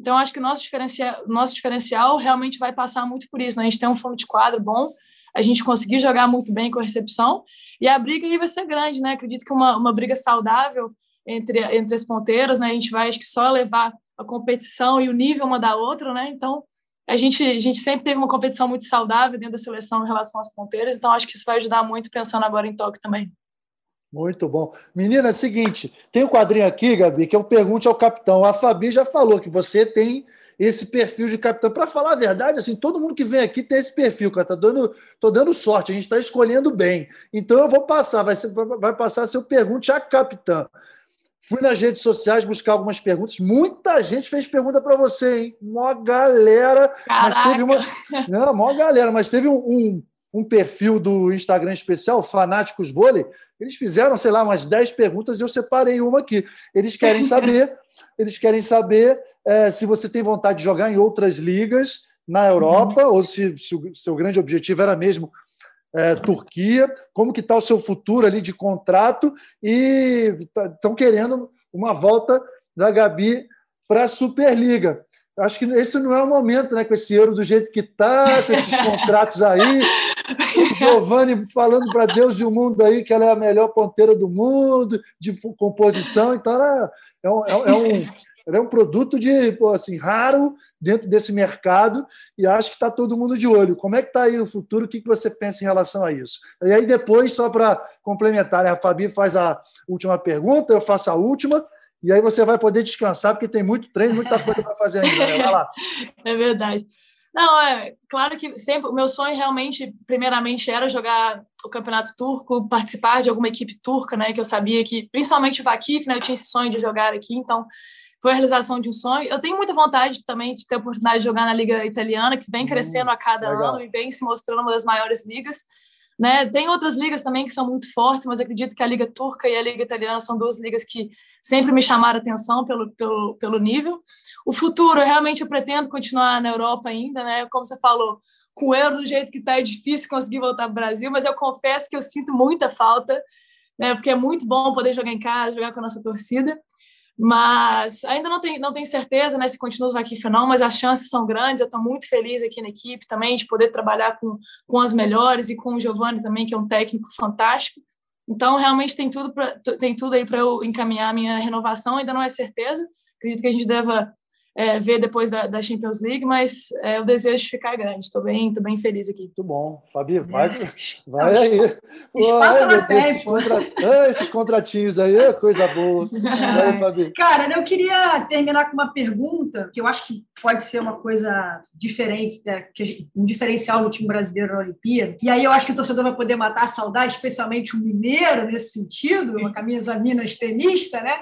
Então, acho que o nosso diferencial, nosso diferencial realmente vai passar muito por isso. Né? A gente tem um fundo de quadro bom, a gente conseguiu jogar muito bem com a recepção, e a briga aí vai ser grande, né? Acredito que uma, uma briga saudável entre, entre as ponteiras, né? A gente vai, acho que só levar a competição e o nível uma da outra, né? Então, a gente, a gente sempre teve uma competição muito saudável dentro da seleção em relação às ponteiras, então acho que isso vai ajudar muito pensando agora em Tóquio também. Muito bom. Menina, é o seguinte: tem um quadrinho aqui, Gabi, que eu pergunte ao capitão. A Fabi já falou que você tem esse perfil de capitão. Para falar a verdade, assim, todo mundo que vem aqui tem esse perfil, cara. Tá dando, tô dando sorte, a gente está escolhendo bem. Então eu vou passar, vai, ser, vai passar seu pergunte a capitã. Fui nas redes sociais buscar algumas perguntas. Muita gente fez pergunta para você, hein? Mó galera. Caraca. Mas teve uma. Não, mó galera, mas teve um, um, um perfil do Instagram especial, Fanáticos Vôlei, eles fizeram, sei lá, umas 10 perguntas e eu separei uma aqui. Eles querem saber, eles querem saber é, se você tem vontade de jogar em outras ligas na Europa, uhum. ou se, se, o seu grande objetivo era mesmo é, Turquia, como que está o seu futuro ali de contrato e estão tá, querendo uma volta da Gabi para a Superliga. Acho que esse não é o momento, né? Com esse euro do jeito que está, com esses contratos aí. Giovanni falando para Deus e o mundo aí que ela é a melhor ponteira do mundo, de composição. Então, ela é um, é um, é um produto de, assim, raro dentro desse mercado e acho que está todo mundo de olho. Como é que está aí o futuro? O que, que você pensa em relação a isso? E aí, depois, só para complementar, a Fabi faz a última pergunta, eu faço a última e aí você vai poder descansar, porque tem muito treino, muita coisa para fazer ainda. Né? Vai lá. É verdade. Não, é claro que sempre o meu sonho realmente, primeiramente, era jogar o campeonato turco, participar de alguma equipe turca, né? Que eu sabia que, principalmente o Vakif, né? Eu tinha esse sonho de jogar aqui, então foi a realização de um sonho. Eu tenho muita vontade também de ter a oportunidade de jogar na Liga Italiana, que vem hum, crescendo a cada legal. ano e vem se mostrando uma das maiores ligas. Né? Tem outras ligas também que são muito fortes, mas acredito que a Liga Turca e a Liga Italiana são duas ligas que sempre me chamaram atenção pelo, pelo, pelo nível. O futuro, realmente, eu pretendo continuar na Europa ainda, né? Como você falou, com o euro do jeito que está, é difícil conseguir voltar para o Brasil, mas eu confesso que eu sinto muita falta, né? Porque é muito bom poder jogar em casa, jogar com a nossa torcida. Mas ainda não tenho, não tenho certeza né, se continua aqui ou não, mas as chances são grandes. Eu estou muito feliz aqui na equipe também de poder trabalhar com, com as melhores e com o Giovanni também, que é um técnico fantástico. Então, realmente tem tudo, pra, tem tudo aí para eu encaminhar a minha renovação, ainda não é certeza. Acredito que a gente deva é, ver depois da, da, Champions League, mas é, o desejo de ficar grande. Estou bem, tô bem feliz aqui. Muito bom. Fabi, vai, é. vai aí. Espaço na esses, contra... ah, esses contratinhos aí, é coisa boa. Vai, Fabi. Cara, eu queria terminar com uma pergunta que eu acho que pode ser uma coisa diferente, né, um diferencial no time brasileiro na Olimpíada. E aí eu acho que o torcedor vai poder matar a saudade, especialmente o mineiro nesse sentido, uma camisa Minas tenista, né?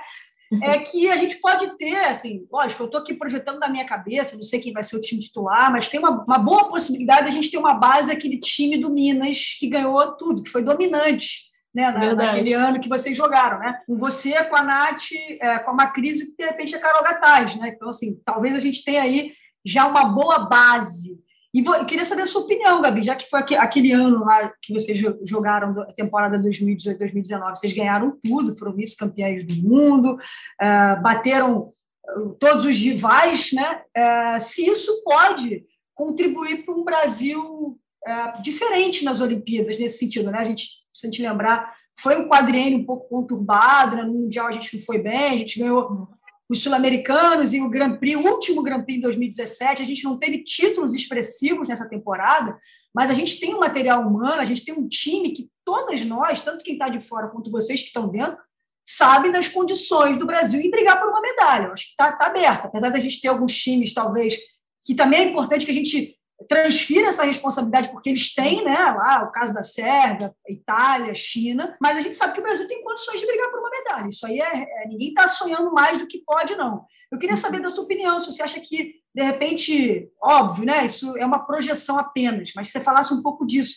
É que a gente pode ter, assim, lógico, eu estou aqui projetando na minha cabeça, não sei quem vai ser o time titular, mas tem uma, uma boa possibilidade de a gente ter uma base daquele time do Minas que ganhou tudo, que foi dominante. Né, na, naquele ano que vocês jogaram, né? Com você, com a Nath, é, com a Macrise e de repente a Carol Gataz, né? Então, assim, talvez a gente tenha aí já uma boa base e vou, queria saber a sua opinião, Gabi, já que foi aquele ano lá que vocês jogaram a temporada 2018-2019, vocês ganharam tudo, foram vice-campeões do mundo, uh, bateram uh, todos os rivais, né? Uh, se isso pode contribuir para um Brasil diferente nas Olimpíadas, nesse sentido, né? A gente, se a gente lembrar, foi um quadriênio um pouco conturbado, né? no Mundial a gente não foi bem, a gente ganhou os sul-americanos e o Grand Prix, o último Grand Prix em 2017. A gente não teve títulos expressivos nessa temporada, mas a gente tem um material humano, a gente tem um time que todas nós, tanto quem está de fora quanto vocês que estão dentro, sabem das condições do Brasil em brigar por uma medalha. Eu acho que está tá aberto, apesar da gente ter alguns times, talvez, que também é importante que a gente transfira essa responsabilidade, porque eles têm, né, lá o caso da Sérvia, Itália, China, mas a gente sabe que o Brasil tem condições de brigar por uma medalha. Isso aí é, é ninguém está sonhando mais do que pode, não. Eu queria saber da sua opinião, se você acha que de repente, óbvio, né? Isso é uma projeção apenas, mas se você falasse um pouco disso,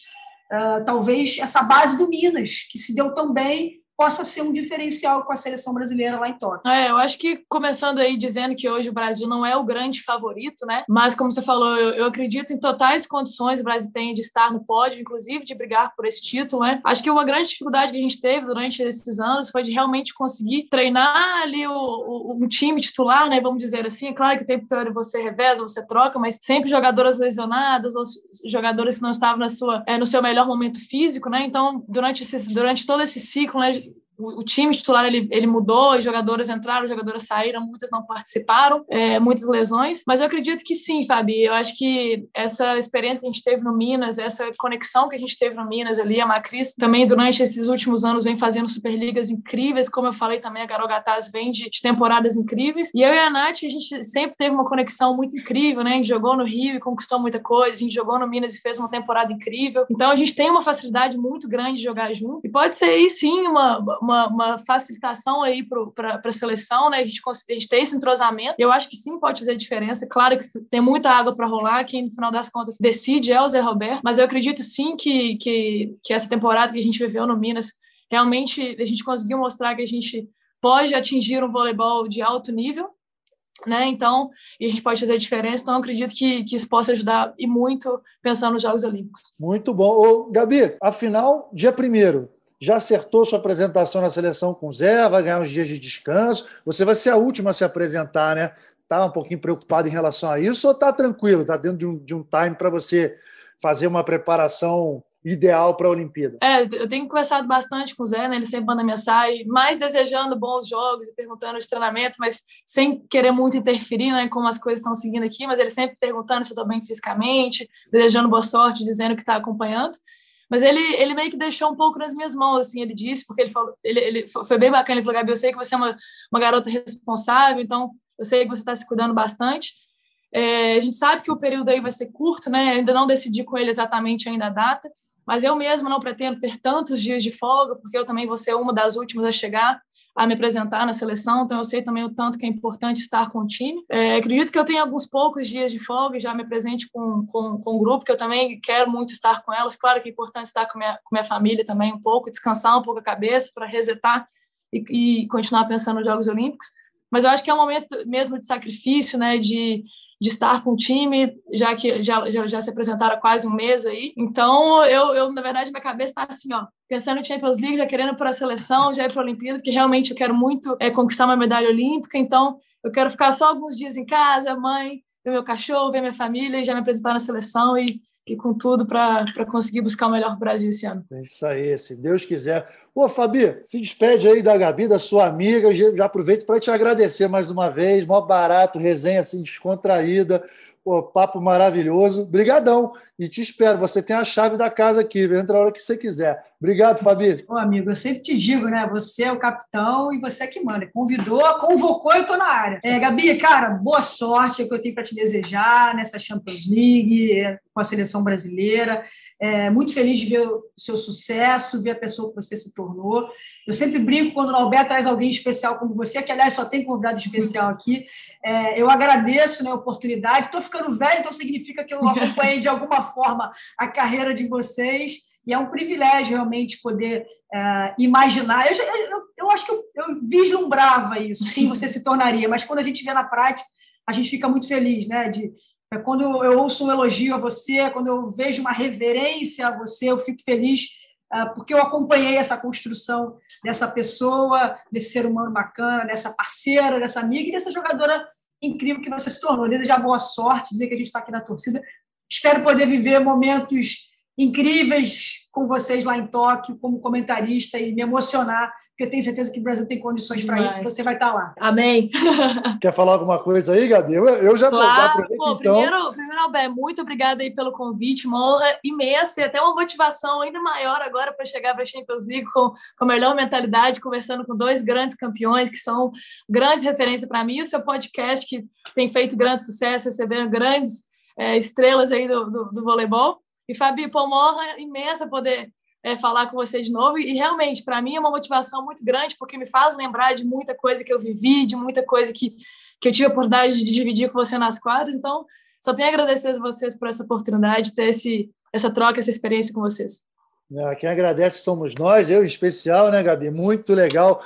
uh, talvez essa base do Minas, que se deu tão bem possa ser um diferencial com a seleção brasileira lá em Tóquio. É, eu acho que começando aí dizendo que hoje o Brasil não é o grande favorito, né? Mas como você falou, eu, eu acredito em totais condições o Brasil tem de estar no pódio, inclusive de brigar por esse título, né? Acho que uma grande dificuldade que a gente teve durante esses anos foi de realmente conseguir treinar ali o, o, o time titular, né? Vamos dizer assim. É claro que o tempo todo você reveza, você troca, mas sempre jogadoras lesionadas ou jogadores que não estavam na sua, é, no seu melhor momento físico, né? Então, durante, esse, durante todo esse ciclo, né? O, time titular ele, ele mudou, os jogadores entraram, os jogadores saíram, muitas não participaram, é, muitas lesões, mas eu acredito que sim, Fabi, eu acho que essa experiência que a gente teve no Minas, essa conexão que a gente teve no Minas ali, a Macris também durante esses últimos anos vem fazendo Superligas incríveis, como eu falei também, a Carol vem de, de temporadas incríveis, e eu e a Nath, a gente sempre teve uma conexão muito incrível, né, a gente jogou no Rio e conquistou muita coisa, a gente jogou no Minas e fez uma temporada incrível, então a gente tem uma facilidade muito grande de jogar junto, e pode ser aí sim uma uma, uma facilitação aí para a seleção, né? A gente, a gente ter esse entrosamento. Eu acho que sim pode fazer diferença. Claro que tem muita água para rolar, quem no final das contas decide é o Zé Roberto, mas eu acredito sim que, que, que essa temporada que a gente viveu no Minas, realmente a gente conseguiu mostrar que a gente pode atingir um voleibol de alto nível, né? Então, e a gente pode fazer diferença. Então, acredito que, que isso possa ajudar e muito pensando nos Jogos Olímpicos. Muito bom. Ô, Gabi, afinal, dia primeiro, já acertou sua apresentação na seleção com o Zé, vai ganhar uns dias de descanso. Você vai ser a última a se apresentar, né? Está um pouquinho preocupado em relação a isso ou está tranquilo? Está dentro de um, de um time para você fazer uma preparação ideal para a Olimpíada? É, eu tenho conversado bastante com o Zé, né? ele sempre manda mensagem, mais desejando bons jogos e perguntando de treinamento, mas sem querer muito interferir né, como as coisas estão seguindo aqui, mas ele sempre perguntando se eu estou bem fisicamente, desejando boa sorte, dizendo que está acompanhando. Mas ele, ele meio que deixou um pouco nas minhas mãos, assim, ele disse, porque ele falou, ele, ele foi bem bacana, ele falou, Gabi, eu sei que você é uma, uma garota responsável, então eu sei que você está se cuidando bastante. É, a gente sabe que o período aí vai ser curto, né? Ainda não decidi com ele exatamente ainda a data, mas eu mesma não pretendo ter tantos dias de folga, porque eu também vou ser uma das últimas a chegar a me apresentar na seleção, então eu sei também o tanto que é importante estar com o time. É, acredito que eu tenho alguns poucos dias de folga, já me presente com, com, com o grupo, que eu também quero muito estar com elas. Claro que é importante estar com minha, com minha família também um pouco, descansar um pouco a cabeça para resetar e, e continuar pensando nos Jogos Olímpicos. Mas eu acho que é um momento mesmo de sacrifício, né, de de estar com o time, já que já, já, já, se apresentaram há quase um mês aí. Então, eu, eu na verdade, minha cabeça está assim, ó, pensando em Champions League, já querendo para a seleção, já ir para a Olimpíada, porque realmente eu quero muito é, conquistar uma medalha olímpica. Então, eu quero ficar só alguns dias em casa, mãe, ver meu cachorro, ver minha família e já me apresentar na seleção e e com tudo para conseguir buscar o melhor Brasil esse ano. É isso aí, se Deus quiser. Ô, Fabi, se despede aí da Gabi, da sua amiga. Já aproveito para te agradecer mais uma vez. Mó barato, resenha assim, descontraída. Pô, papo maravilhoso. Brigadão. E te espero. Você tem a chave da casa aqui. Entra a hora que você quiser. Obrigado, Fabi. Ô, amigo, eu sempre te digo, né? Você é o capitão e você é que manda. Convidou, convocou, eu tô na área. É, Gabi, cara, boa sorte é o que eu tenho para te desejar nessa Champions League, é, com a seleção brasileira. É, muito feliz de ver o seu sucesso, ver a pessoa que você se tornou. Eu sempre brinco quando o Alberto traz alguém especial como você, que aliás só tem convidado especial aqui. É, eu agradeço né, a oportunidade. Estou ficando velho, então significa que eu acompanhei de alguma forma a carreira de vocês. E é um privilégio realmente poder é, imaginar. Eu, eu, eu, acho que eu, eu vislumbrava isso, quem você se tornaria, mas quando a gente vê na prática, a gente fica muito feliz, né? De, é quando eu ouço um elogio a você, quando eu vejo uma reverência a você, eu fico feliz uh, porque eu acompanhei essa construção dessa pessoa, desse ser humano bacana, dessa parceira, dessa amiga e dessa jogadora incrível que você se tornou. Desejar boa sorte, dizer que a gente está aqui na torcida. Espero poder viver momentos incríveis com vocês lá em Tóquio, como comentarista, e me emocionar porque eu tenho certeza que o Brasil tem condições para isso, você vai estar tá lá. Amém. Quer falar alguma coisa aí, Gabi? Eu, eu já claro. Pô, então. Primeiro, primeiro, Albert, muito obrigada aí pelo convite, uma honra imensa e até uma motivação ainda maior agora para chegar para a Champions League com, com a melhor mentalidade, conversando com dois grandes campeões que são grandes referências para mim, e o seu podcast que tem feito grande sucesso, recebendo grandes é, estrelas aí do, do, do voleibol. E, Fabi, pô, uma honra imensa poder é, falar com você de novo. E realmente, para mim, é uma motivação muito grande, porque me faz lembrar de muita coisa que eu vivi, de muita coisa que, que eu tive a oportunidade de dividir com você nas quadras. Então, só tenho a agradecer a vocês por essa oportunidade, de ter esse, essa troca, essa experiência com vocês. É, quem agradece somos nós, eu em especial, né, Gabi? Muito legal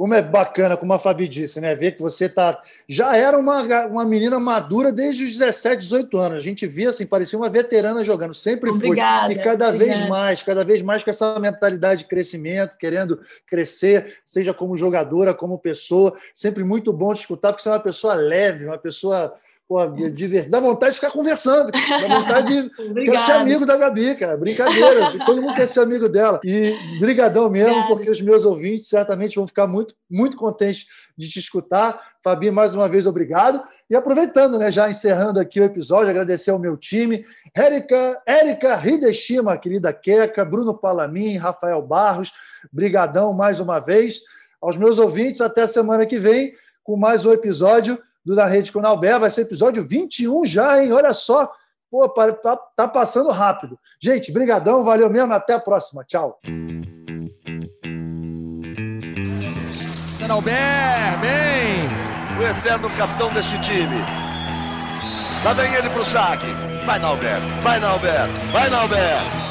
como é bacana, como a Fabi disse, né? Ver que você tá. Já era uma, uma menina madura desde os 17, 18 anos. A gente via assim, parecia uma veterana jogando, sempre obrigada, foi. E cada obrigada. vez mais, cada vez mais com essa mentalidade de crescimento, querendo crescer, seja como jogadora, como pessoa. Sempre muito bom te escutar, porque você é uma pessoa leve, uma pessoa Pô, de, de, dá vontade de ficar conversando, dá vontade de quero ser amigo da Gabi, cara. Brincadeira, todo mundo quer ser amigo dela. E brigadão mesmo, Obrigada. porque os meus ouvintes certamente vão ficar muito, muito contentes de te escutar. Fabi, mais uma vez, obrigado. E aproveitando, né, já encerrando aqui o episódio, agradecer ao meu time, Érica, Érica Hideshima, querida Queca, Bruno Palamin, Rafael Barros, brigadão mais uma vez. Aos meus ouvintes, até semana que vem, com mais um episódio do Da Rede com Albert. Vai ser episódio 21 já, hein? Olha só. Pô, tá, tá passando rápido. Gente, brigadão, valeu mesmo. Até a próxima. Tchau. Albert, bem! O eterno capitão deste time. Lá vem ele pro saque. Vai, Nalber. Vai, Nalber. Vai, Nalber.